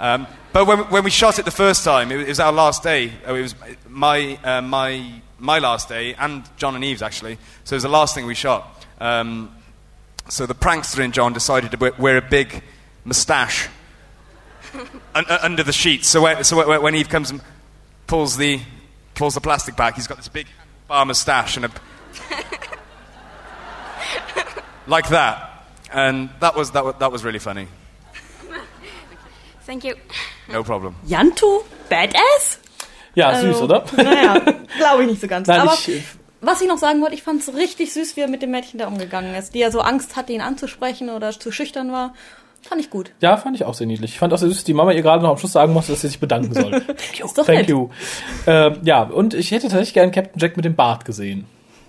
Um, but when, when we shot it the first time, it, was- it was our last day. Oh, It was my, uh, my, my last day, and John and Eve's actually. So it was the last thing we shot. Um, so the prankster in John decided to wear, a big moustache *laughs* un- uh, under the sheets. So, when, so when- when Eve comes and pulls the, pulls the plastic back, he's got this big bar moustache and a. *laughs* like that. And that was, that was, that was really funny. Thank you. No problem. Janto? Badass? Ja, Also, süß, oder? *laughs* Naja, glaube ich nicht so ganz. Nein, Aber ich- was ich noch sagen wollte, ich fand es richtig süß, wie er mit dem Mädchen da umgegangen ist, die ja so Angst hatte, ihn anzusprechen oder zu schüchtern war. Fand ich gut. Ja, fand ich auch sehr niedlich. Ich fand auch sehr süß, dass die Mama ihr gerade noch am Schluss sagen musste, dass sie sich bedanken soll. *laughs* Thank you. Thank nett. you. Ähm, ja, und ich hätte tatsächlich gern Captain Jack mit dem Bart gesehen.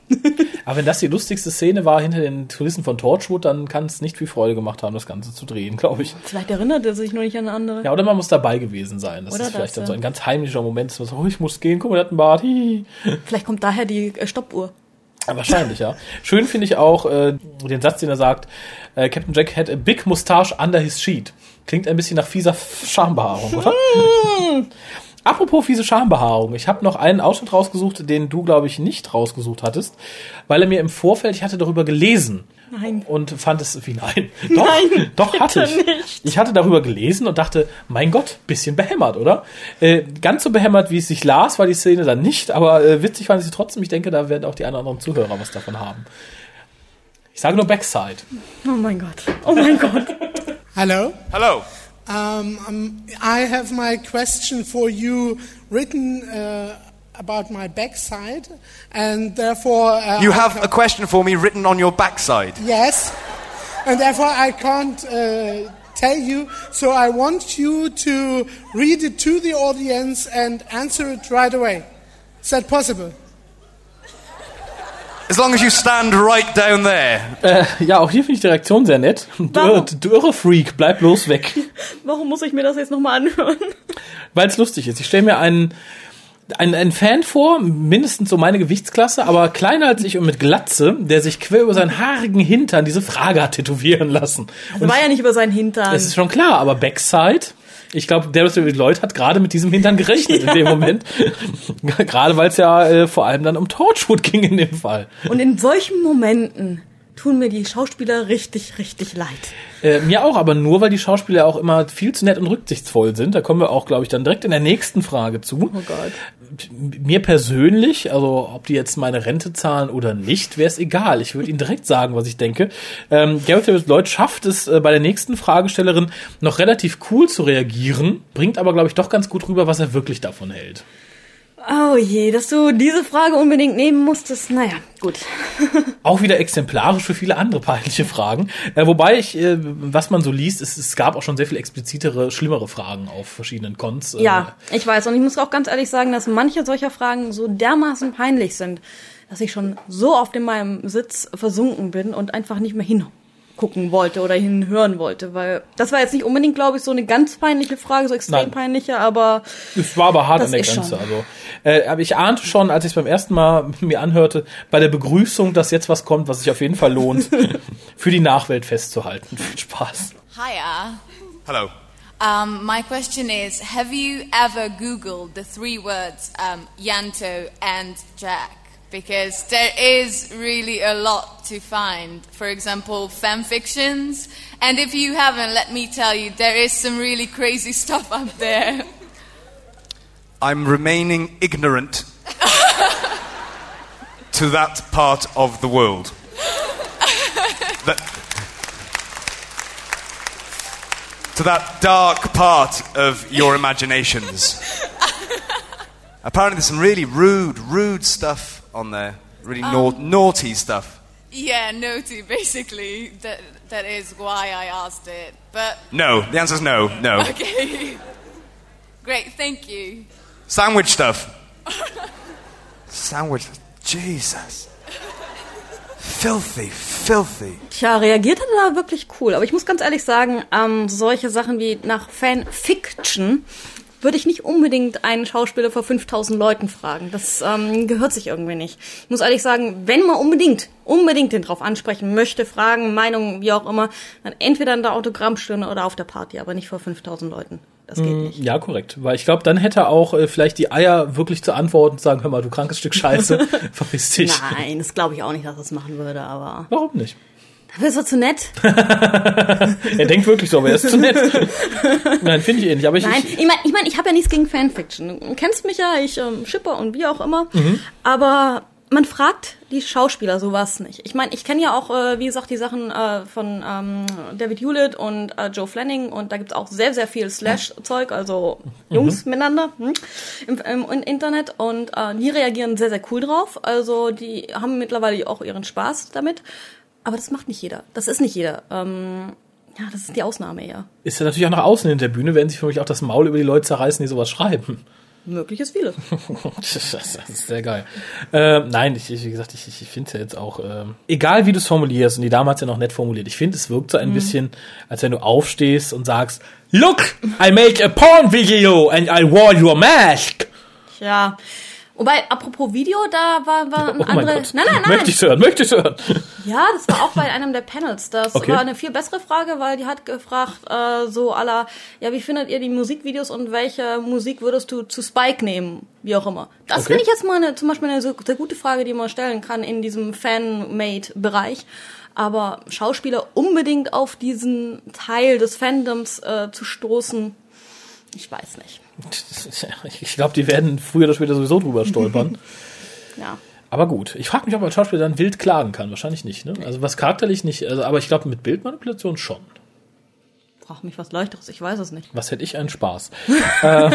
*laughs* Aber wenn das die lustigste Szene war hinter den Kulissen von Torchwood, dann kann es nicht viel Freude gemacht haben, das Ganze zu drehen, glaube ich. Vielleicht erinnert er sich nur nicht an andere. Ja, oder man muss dabei gewesen sein. Das Oder ist vielleicht das, dann ja. so ein ganz heimlicher Moment, so, oh, ich muss gehen, guck mal, der hat einen Bart. Hihi. Vielleicht kommt daher die äh, Stoppuhr. Wahrscheinlich, ja. Schön finde ich auch äh, den Satz, den er sagt, äh, Captain Jack had a big mustache under his sheet. Klingt ein bisschen nach fieser Schambehaarung, oder? *laughs* *laughs* Apropos fiese Schambehaarung. Ich habe noch einen Ausschnitt rausgesucht, den du, glaube ich, nicht rausgesucht hattest, weil er mir im Vorfeld, ich hatte darüber gelesen. Nein. Und fand es, wie nein? *laughs* Doch, Nein, doch hatte ich. nicht. Ich hatte darüber gelesen und dachte, mein Gott, bisschen behämmert, oder? Äh, ganz so behämmert, wie es sich las, war die Szene dann nicht, aber äh, witzig fand ich sie trotzdem. Ich denke, da werden auch die anderen Zuhörer was davon haben. Ich sage nur Backside. Oh mein Gott. Oh mein Gott. Hello. Hello. Um, um, I have my question for you written uh, about my backside, and therefore uh, You have a question for me written on your backside. yes, and therefore I can't uh, tell you. So I want you to read it to the audience and answer it right away. Is that possible? As long as you stand right down there. Äh, ja, auch hier finde ich die Reaktion sehr nett. Du, du irre Freak, bleib bloß weg. *laughs* Warum muss ich mir das jetzt nochmal anhören? Weil es lustig ist. Ich stelle mir einen, einen, einen Fan vor, mindestens so meine Gewichtsklasse, aber kleiner als ich und mit Glatze, der sich quer über seinen haarigen Hintern diese Frage hat tätowieren lassen. Das war ja nicht über seinen Hintern. Es ist schon klar, aber Backside. Ich glaube, Darius Lloyd hat gerade mit diesem Hintern gerechnet in dem Moment. *laughs* gerade weil es ja äh, vor allem dann um Torchwood ging in dem Fall. Und in solchen Momenten tun mir die Schauspieler richtig, richtig leid. Äh, mir auch, aber nur, weil die Schauspieler auch immer viel zu nett und rücksichtsvoll sind. Da kommen wir auch, glaube ich, dann direkt in der nächsten Frage zu. Oh Gott. Mir persönlich, also ob die jetzt meine Rente zahlen oder nicht, wäre es egal. Ich würde Ihnen direkt sagen, was ich denke. Ähm, Gareth David Lloyd schafft es äh, bei der nächsten Fragestellerin noch relativ cool zu reagieren, bringt aber, glaube ich, doch ganz gut rüber, was er wirklich davon hält. Oh je, dass du diese Frage unbedingt nehmen musstest. Naja, gut. *laughs* Auch wieder exemplarisch für viele andere peinliche Fragen. Äh, wobei ich, äh, was man so liest, es, es gab auch schon sehr viel explizitere, schlimmere Fragen auf verschiedenen Cons. Äh, Ja, ich weiß. Und ich muss auch ganz ehrlich sagen, dass manche solcher Fragen so dermaßen peinlich sind, dass ich schon so oft in meinem Sitz versunken bin und einfach nicht mehr hingucken wollte oder hinhören wollte. Weil das war jetzt nicht unbedingt, glaube ich, so eine ganz peinliche Frage, so extrem Nein. peinliche, aber Es war aber hart an der Grenze. schon. Also, äh, aber ich ahnte schon, als ich es beim ersten Mal mir anhörte, bei der Begrüßung, dass jetzt was kommt, was sich auf jeden Fall lohnt, *laughs* für die Nachwelt festzuhalten. Viel Spaß. Hiya. Hello. Um, my question is Have you ever Googled the three words um, Yanto and Jack? Because there is really a lot to find. For example, fan fictions. And if you haven't, let me tell you, there is some really crazy *laughs* stuff out there. I'm remaining ignorant *laughs* to that part of the world. *laughs* That, to that dark part of your imaginations. Apparently, there's some really rude, rude stuff on there. Really nau- naughty stuff. Yeah, naughty, basically. That, that is why I asked it. But, No, the answer's no, no. *laughs* okay. Great, thank you. Sandwich stuff. *laughs* Sandwich. Jesus. Filthy, filthy. Tja, reagiert hat er da wirklich cool. Aber ich muss ganz ehrlich sagen, ähm, solche Sachen wie nach Fanfiction würde ich nicht unbedingt einen Schauspieler vor 5000 Leuten fragen. Das ähm, gehört sich irgendwie nicht. Ich muss ehrlich sagen, wenn man unbedingt, unbedingt den drauf ansprechen möchte, Fragen, Meinungen, wie auch immer, dann entweder in der Autogrammstunde oder auf der Party, aber nicht vor 5000 Leuten. Das geht nicht. Ja, korrekt. Weil ich glaube, dann hätte er auch äh, vielleicht die Eier wirklich zu antworten und sagen, hör mal, du krankes Stück Scheiße, *laughs* verpiss dich. Nein, das glaube ich auch nicht, dass er es machen würde, aber Warum nicht? Dafür ist er zu nett. *laughs* Er denkt wirklich so, aber er ist zu nett. *laughs* Nein, finde ich eh nicht. Aber ich, Nein, ich meine, ich, mein, ich habe ja nichts gegen Fanfiction. Du kennst mich ja, ich ähm, shipper und wie auch immer. Mhm. Aber man fragt die Schauspieler sowas nicht. Ich meine, ich kenne ja auch, äh, wie gesagt, die Sachen äh, von ähm, David Hewlett und äh, Joe Flanning und da gibt's auch sehr, sehr viel Slash-Zeug, also Jungs miteinander hm, im, im, im Internet und äh, die reagieren sehr, sehr cool drauf. Also die haben mittlerweile auch ihren Spaß damit. Aber das macht nicht jeder. Das ist nicht jeder. Ähm, ja, das ist die Ausnahme eher. ist ja natürlich auch nach außen in der Bühne, werden sich für mich auch das Maul über die Leute zerreißen, die sowas schreiben. Möglich ist vieles. *laughs* das, das ist sehr geil. Ähm, nein, ich, ich, wie gesagt, ich, ich finde es ja jetzt auch, ähm, egal wie du es formulierst, und die damals ja noch nett formuliert, ich finde, es wirkt so ein bisschen, als wenn du aufstehst und sagst, Look, I make a porn video and I wore your mask. Ja. Wobei, apropos Video, da war, war ein Oh mein andere. Gott. Nein, nein, nein. Möchte ich hören, möchte ich hören. Ja, das war auch bei einem der Panels. Das Okay. war eine viel bessere Frage, weil die hat gefragt, äh, so aller, ja, wie findet ihr die Musikvideos und welche Musik würdest du zu Spike nehmen? Wie auch immer. Das Okay. finde ich jetzt mal eine, zum Beispiel eine so, sehr gute Frage, die man stellen kann in diesem Fan-Made-Bereich. Aber Schauspieler unbedingt auf diesen Teil des Fandoms äh, zu stoßen, ich weiß nicht. *laughs* Ich glaube, die werden früher oder später sowieso drüber stolpern. *laughs* Ja. Aber gut, ich frage mich, ob ein Schauspieler dann wild klagen kann. Wahrscheinlich nicht, ne? Also was charakterlich nicht, also, aber ich glaube mit Bildmanipulation schon. Frag mich was Leichteres, ich weiß es nicht. Was hätte ich einen Spaß. *laughs* äh,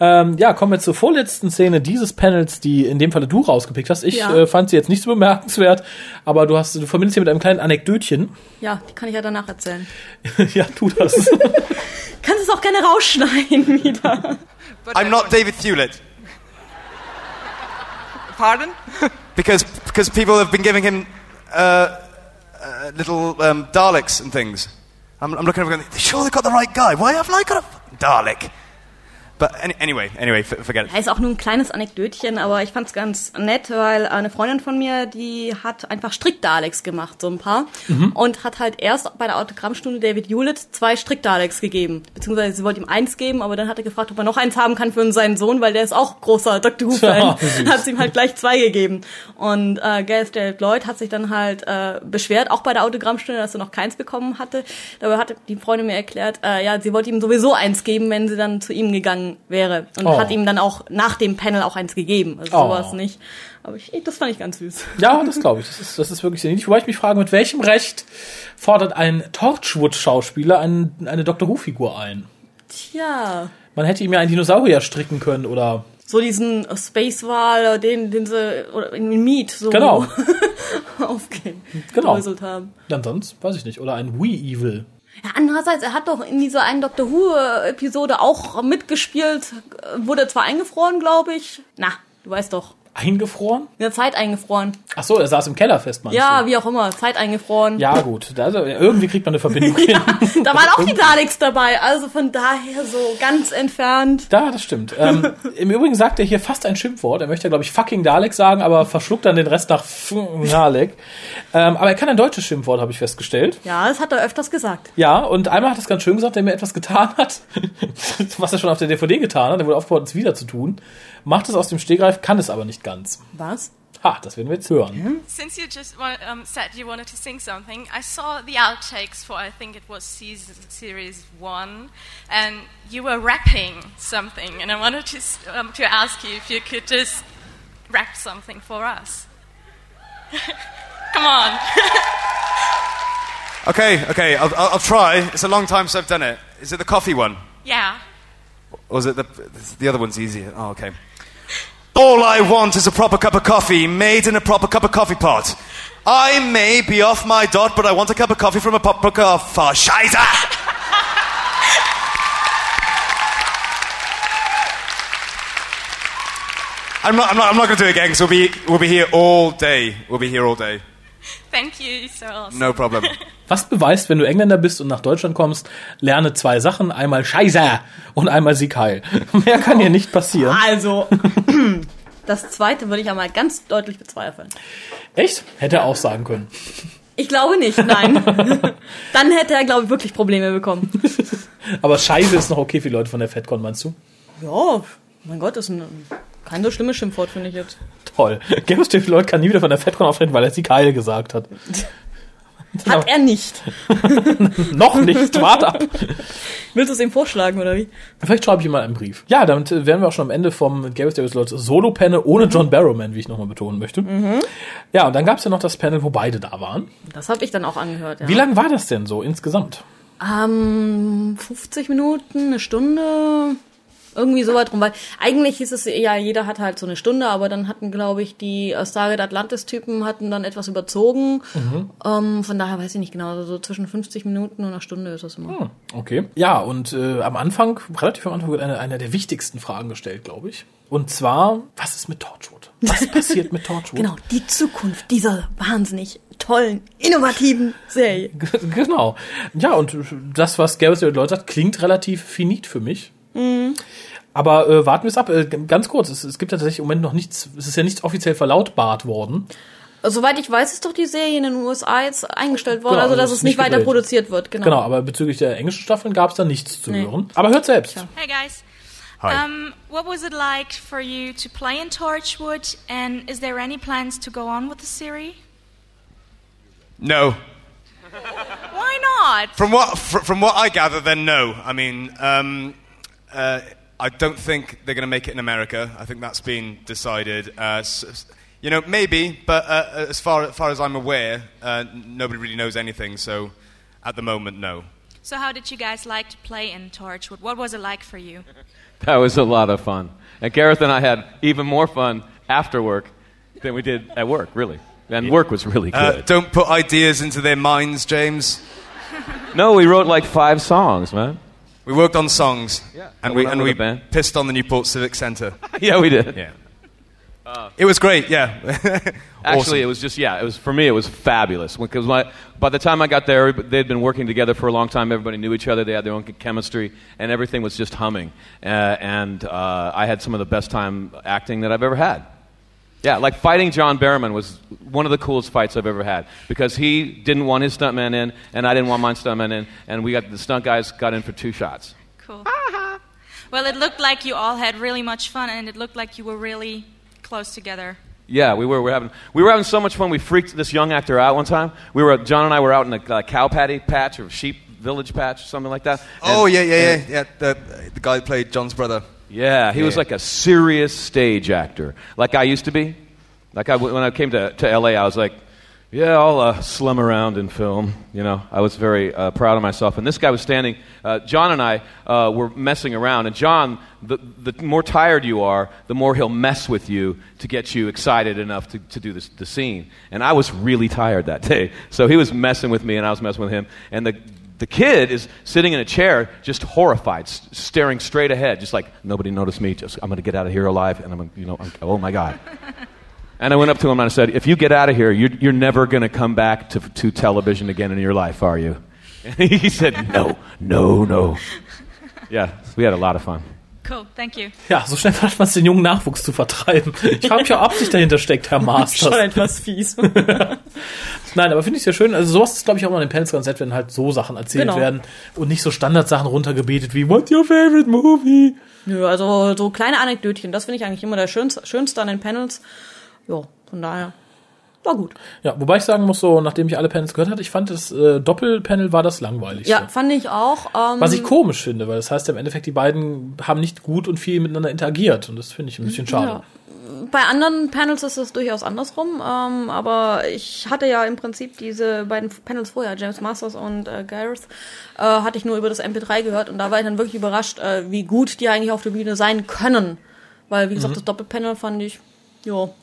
ähm, ja, kommen wir zur vorletzten Szene dieses Panels, die in dem Falle du rausgepickt hast. Ich Ja. äh, fand sie jetzt nicht so bemerkenswert, aber du hast, du verbindest sie mit einem kleinen Anekdötchen. Ja, die kann ich ja danach erzählen. *laughs* ja, tu das. *laughs* Kannst es auch gerne rausschneiden wieder. I'm not David Hewlett. Pardon? Because, because people have been giving him uh, uh, little um, Daleks and things. I'm, I'm looking over going, they sure they got the right guy. Why haven't I got a Dalek? But any, anyway, anyway, forget it. Ja, ist auch nur ein kleines Anekdötchen, aber ich fand's ganz nett, weil eine Freundin von mir, die hat einfach Strick-Daleks gemacht, so ein paar. Mhm. Und hat halt erst bei der Autogrammstunde David Hewlett zwei Strick-Daleks gegeben. Beziehungsweise sie wollte ihm eins geben, aber dann hat er gefragt, ob er noch eins haben kann für seinen Sohn, weil der ist auch großer Doctor Who-Fan. *laughs* Süß. hat sie ihm halt gleich zwei gegeben. Und äh, Gareth David Lloyd hat sich dann halt äh, beschwert, auch bei der Autogrammstunde, dass er noch keins bekommen hatte. Dabei hat die Freundin mir erklärt, äh, ja, sie wollte ihm sowieso eins geben, wenn sie dann zu ihm gegangen wäre. Und Oh. hat ihm dann auch nach dem Panel auch eins gegeben. Also Oh. sowas nicht. Aber ich, das fand ich ganz süß. ja, das glaube ich. Das ist, das ist wirklich sehr niedlich. Wobei ich mich frage, mit welchem Recht fordert ein Torchwood-Schauspieler ein, eine Doctor Who-Figur ein? Tja. Man hätte ihm ja einen Dinosaurier stricken können oder. So diesen Space-Wal, den, den sie oder in Meat so Genau. *laughs* aufgehen, Genau. haben. Dann sonst, weiß ich nicht. Oder ein Wee-Evil. Ja, andererseits, er hat doch in dieser einen Doctor Who-Episode auch mitgespielt, äh, wurde zwar eingefroren, glaube ich. Na, du weißt doch. Eingefroren? In der Zeit eingefroren. Ach so, er saß im Keller fest, meinst Ja, du? wie auch immer, Zeit eingefroren. Ja, gut. Also, irgendwie kriegt man eine Verbindung *laughs* hin. Da waren auch die Daleks dabei, also von daher so ganz entfernt. Da, das stimmt. Ähm, *laughs* Im Übrigen sagt er hier fast ein Schimpfwort. Er möchte, glaube ich, fucking Dalek sagen, aber verschluckt dann den Rest nach Dalek. Ähm, aber er kann ein deutsches Schimpfwort, habe ich festgestellt. Ja, das hat er öfters gesagt. Ja, und einmal hat er es ganz schön gesagt, der mir etwas getan hat, *laughs* was er schon auf der DVD getan hat. Er wurde aufgefordert, es wieder zu tun. Macht es aus dem Stegreif, kann es aber nicht ganz. Was? Ha, das werden wir jetzt hören. Since you just wa- um, said you wanted to sing something, I saw the outtakes for I think it was season series one, and you were rapping something, and I wanted to um, to ask you if you could just rap something for us. *laughs* Come on. *laughs* Okay, okay, I'll, I'll, I'll try. It's a long time since I've done it. Is it the coffee one? yeah. Or is it the, the other one's easier? Oh, okay. All I want is a proper cup of coffee made in a proper cup of coffee pot. I may be off my dot, but I want a cup of coffee from a proper cup of oh, Scheiße! I'm not, I'm not, I'm not going to do it again because we'll be, we'll be here all day. We'll be here all day. Thank you so awesome. No problem. *laughs* Was beweist, wenn du Engländer bist und nach Deutschland kommst, lerne zwei Sachen. Einmal Scheiße und einmal Sieg heil. *laughs* Mehr kann dir nicht passieren. Also, *laughs* das zweite würde ich einmal ganz deutlich bezweifeln. Echt? Hätte er auch sagen können. Ich glaube nicht, nein. *laughs* Dann hätte er, glaube ich, wirklich Probleme bekommen. Aber Scheiße ist noch okay für die Leute von der FedCon, meinst du? Ja, mein Gott, das ist ein, kein so schlimmes Schimpfwort, finde ich jetzt. Toll. Gareth Lloyd kann nie wieder von der FedCon auftreten, weil er Sieg heil gesagt hat. Hat er nicht. *laughs* noch nicht, warte ab. Willst du es ihm vorschlagen, oder wie? Vielleicht schreibe ich ihm mal einen Brief. Ja, damit äh, wären wir auch schon am Ende vom Gareth Davis Lloyds Solo-Panel ohne John Barrowman, wie ich nochmal betonen möchte. Mhm. Ja, und dann gab es ja noch das Panel, wo beide da waren. Das habe ich dann auch angehört, ja. Wie lang war das denn so insgesamt? Ähm, 50 Minuten, eine Stunde, irgendwie so weit rum. Weil eigentlich hieß es ja, jeder hat halt so eine Stunde, aber dann hatten, glaube ich, die äh, Stargate Atlantis-Typen hatten dann etwas überzogen. Mhm. Ähm, von daher weiß ich nicht genau, also so zwischen 50 Minuten und einer Stunde ist das immer. Hm, okay. Ja, und äh, am Anfang, relativ am Anfang, wird eine, eine der wichtigsten Fragen gestellt, glaube ich. Und zwar, was ist mit Torchwood? Was *laughs* passiert mit Torchwood? Genau, die Zukunft dieser wahnsinnig tollen, innovativen Serie. genau. Ja, und das, was Gareth Lloyd sagt, klingt relativ finit für mich. Mhm. Aber äh, warten wir es ab. Äh, ganz kurz, es, es gibt ja tatsächlich im Moment noch nichts, es ist ja nichts offiziell verlautbart worden. Soweit ich weiß, ist doch die Serie in den USA jetzt eingestellt worden, Genau, also dass es nicht nicht weiter gedreht. produziert wird. Genau. Genau, aber bezüglich der englischen Staffeln gab es da nichts zu Nee. hören. Aber hört selbst. Hey guys. Hi. Um, what was it like for you to play in Torchwood, and is there any plans to go on with the series? No. Why not? From what fr- from what I gather, then no. I mean, um, uh, I don't think they're going to make it in America. I think that's been decided. Uh, s- s- you know, maybe, but uh, as far as far as I'm aware, uh, nobody really knows anything. So, at the moment, no. So, how did you guys like to play in Torchwood? What was it like for you? *laughs* That was a lot of fun. And Gareth and I had even more fun after work than we did at work, really. And work was really Uh, good. don't put ideas into their minds, James. *laughs* no, we wrote like five songs, man. We worked on songs, Yeah. and We're we and we band. pissed on the Newport Civic Centre. *laughs* yeah, we did. Yeah. It was great, yeah. *laughs* Actually, it was just yeah. It was for me. It was fabulous because by the time I got there, they'd been working together for a long time. Everybody knew each other. They had their own chemistry, and everything was just humming. Uh, and uh, I had some of the best time acting that I've ever had. Yeah, like fighting John Barrowman was one of the coolest fights I've ever had because he didn't want his stuntman in, and I didn't want my stuntman in, and we got the stunt guys got in for two shots. Cool. *laughs* well, it looked like you all had really much fun, and it looked like you were really close together. Yeah, we were, we were having we were having so much fun. We freaked this young actor out one time. We were John and I were out in a uh, cow patty patch or sheep village patch, or something like that. oh yeah, yeah, yeah, yeah. The, the guy that played John's brother. Yeah, he was like a serious stage actor, like I used to be. Like I, when I came to, to LA, I was like, yeah, I'll uh, slum around in film. You know, I was very uh, proud of myself. And this guy was standing. Uh, John and I uh, were messing around, and John, the, the more tired you are, the more he'll mess with you to get you excited enough to, to do this, the scene. And I was really tired that *laughs* day, so he was messing with me, and I was messing with him. And the the kid is sitting in a chair, just horrified, s- staring straight ahead, just like nobody noticed me. Just I'm going to get out of here alive, and I'm, gonna- you know, I'm, oh my god. *laughs* And I went up to him and I said, "If you get out of here, you're, you're never going to come back to, to television again in your life, are you?" *laughs* And he said, "No, no, no." *laughs* Yeah, we had a lot of fun. Cool, thank you. Ja, so schnell schafft man es, den jungen Nachwuchs zu vertreiben. Ich frage mich, ob Absicht dahinter steckt, Herr Masters. Schon etwas fies. Nein, aber finde ich sehr schön. Also sowas ist, glaube ich, auch mal in den Panels ganz nett, wenn halt so Sachen erzählt Genau. werden und nicht so Standardsachen runtergebetet wie What's your favorite movie? Nö, also so kleine Anekdötchen, das finde ich eigentlich immer der schönste, schönste an den Panels. Ja, von daher war gut. Ja, wobei ich sagen muss, so nachdem ich alle Panels gehört hatte, ich fand das äh, Doppelpanel war das langweiligste. Ja, fand ich auch. Ähm, Was ich komisch finde, weil das heißt ja im Endeffekt, die beiden haben nicht gut und viel miteinander interagiert und das finde ich ein bisschen schade. Ja. Bei anderen Panels ist es durchaus andersrum, ähm, aber ich hatte ja im Prinzip diese beiden Panels vorher, James Masters und äh, Gareth, äh, hatte ich nur über das MP3 gehört und da war ich dann wirklich überrascht, äh, wie gut die eigentlich auf der Bühne sein können. Weil, wie gesagt, Mhm. das Doppelpanel fand ich, jo,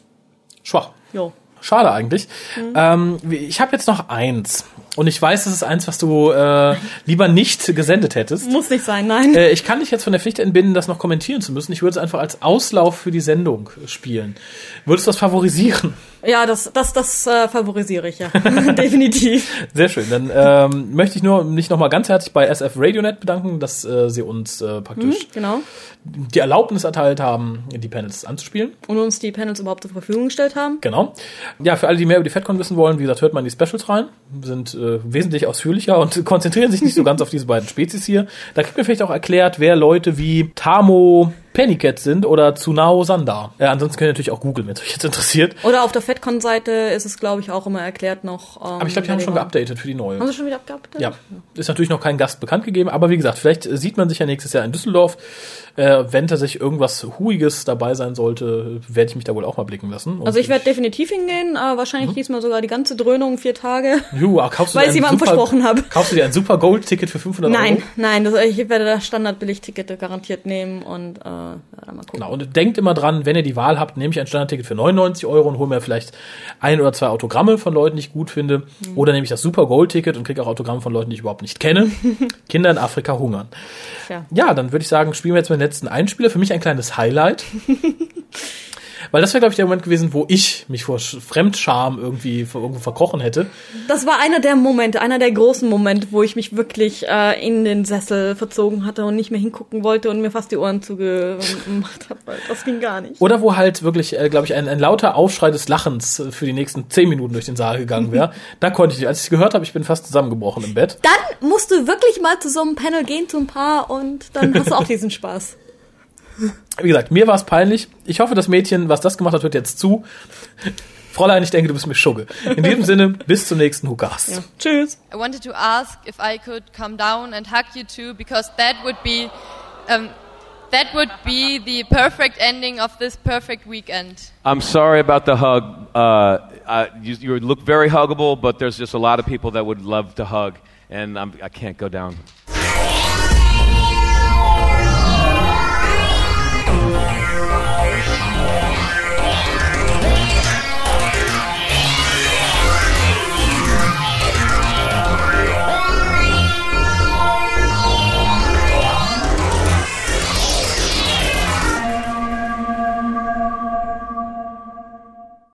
Schwach. jo. Schade eigentlich. Mhm. Ähm, ich habe jetzt noch eins. Und ich weiß, das ist eins, was du äh, lieber nicht gesendet hättest. Muss nicht sein, nein. Äh, ich kann dich jetzt von der Pflicht entbinden, das noch kommentieren zu müssen. Ich würde es einfach als Auslauf für die Sendung spielen. Würdest du das favorisieren? Ja, das, das, das äh, favorisiere ich ja. *laughs* Definitiv. Sehr schön. Dann ähm, möchte ich nur mich nochmal ganz herzlich bei SF RadioNet bedanken, dass äh, sie uns äh, praktisch Hm, genau. die Erlaubnis erteilt haben, die Panels anzuspielen. Und uns die Panels überhaupt zur Verfügung gestellt haben. Genau. Ja, für alle, die mehr über die FedCon wissen wollen, wie gesagt, hört mal in die Specials rein. Sind äh, wesentlich ausführlicher und *laughs* konzentrieren sich nicht so ganz auf diese beiden Spezies hier. Da kriegt mir vielleicht auch erklärt, wer Leute wie Tamo Pennycat sind oder Tsunao Sandar. Äh, ansonsten könnt ihr natürlich auch googeln, wenn es euch jetzt interessiert. Oder auf der FedCon-Seite ist es, glaube ich, auch immer erklärt noch. Ähm, Aber ich glaube, die haben schon geupdatet für die neue. Haben sie schon wieder abgeupdatet? Ja, ist natürlich noch kein Gast bekannt gegeben, aber wie gesagt, vielleicht sieht man sich ja nächstes Jahr in Düsseldorf. Äh, wenn tatsächlich irgendwas Huiges dabei sein sollte, werde ich mich da wohl auch mal blicken lassen. Und Also ich werde definitiv hingehen, äh, wahrscheinlich diesmal sogar die ganze Dröhnung, vier Tage. Juhu, ah, kaufst du Weil dir ich ein jemandem versprochen habe. Kaufst du dir ein super Gold-Ticket für 500 Nein, Euro? nein, das, ich werde das Standard-Billig-Ticket garantiert nehmen und äh, ja, dann mal gucken. Genau, und denkt immer dran, wenn ihr die Wahl habt, nehme ich ein Standardticket für 99 Euro und hole mir vielleicht ein oder zwei Autogramme von Leuten, die ich gut finde. Mhm. Oder nehme ich das Super Gold-Ticket und kriege auch Autogramme von Leuten, die ich überhaupt nicht kenne. *laughs* Kinder in Afrika hungern. Tja. Ja, dann würde ich sagen, spielen wir jetzt mal den letzten Einspieler. Für mich ein kleines Highlight. *laughs* Weil das wäre, glaube ich, der Moment gewesen, wo ich mich vor Sch- Fremdscham irgendwie vor- irgendwo verkrochen hätte. Das war einer der Momente, einer der großen Momente, wo ich mich wirklich äh, in den Sessel verzogen hatte und nicht mehr hingucken wollte und mir fast die Ohren zugemacht *laughs* habe, weil das ging gar nicht. Oder wo halt wirklich, äh, glaube ich, ein, ein lauter Aufschrei des Lachens äh, für die nächsten zehn Minuten durch den Saal gegangen wäre. *laughs* da konnte ich. Als ich es gehört habe, ich bin fast zusammengebrochen im Bett. Dann musst du wirklich mal zu so einem Panel gehen, zu ein paar und dann hast du auch diesen Spaß. Wie gesagt, mir war es peinlich. Ich hoffe, das Mädchen, was das gemacht hat, hört jetzt zu. Fräulein, ich denke, du bist mir Schugge. In diesem Sinne, bis zum nächsten Hookast. Tschüss. I wanted to ask if I could come down and hug you too, because that would be, um, that would be the perfect ending of this perfect weekend. I'm sorry about the hug. Uh, uh, you, you look very huggable, but there's just a lot of people that would love to hug, and I'm, I can't go down.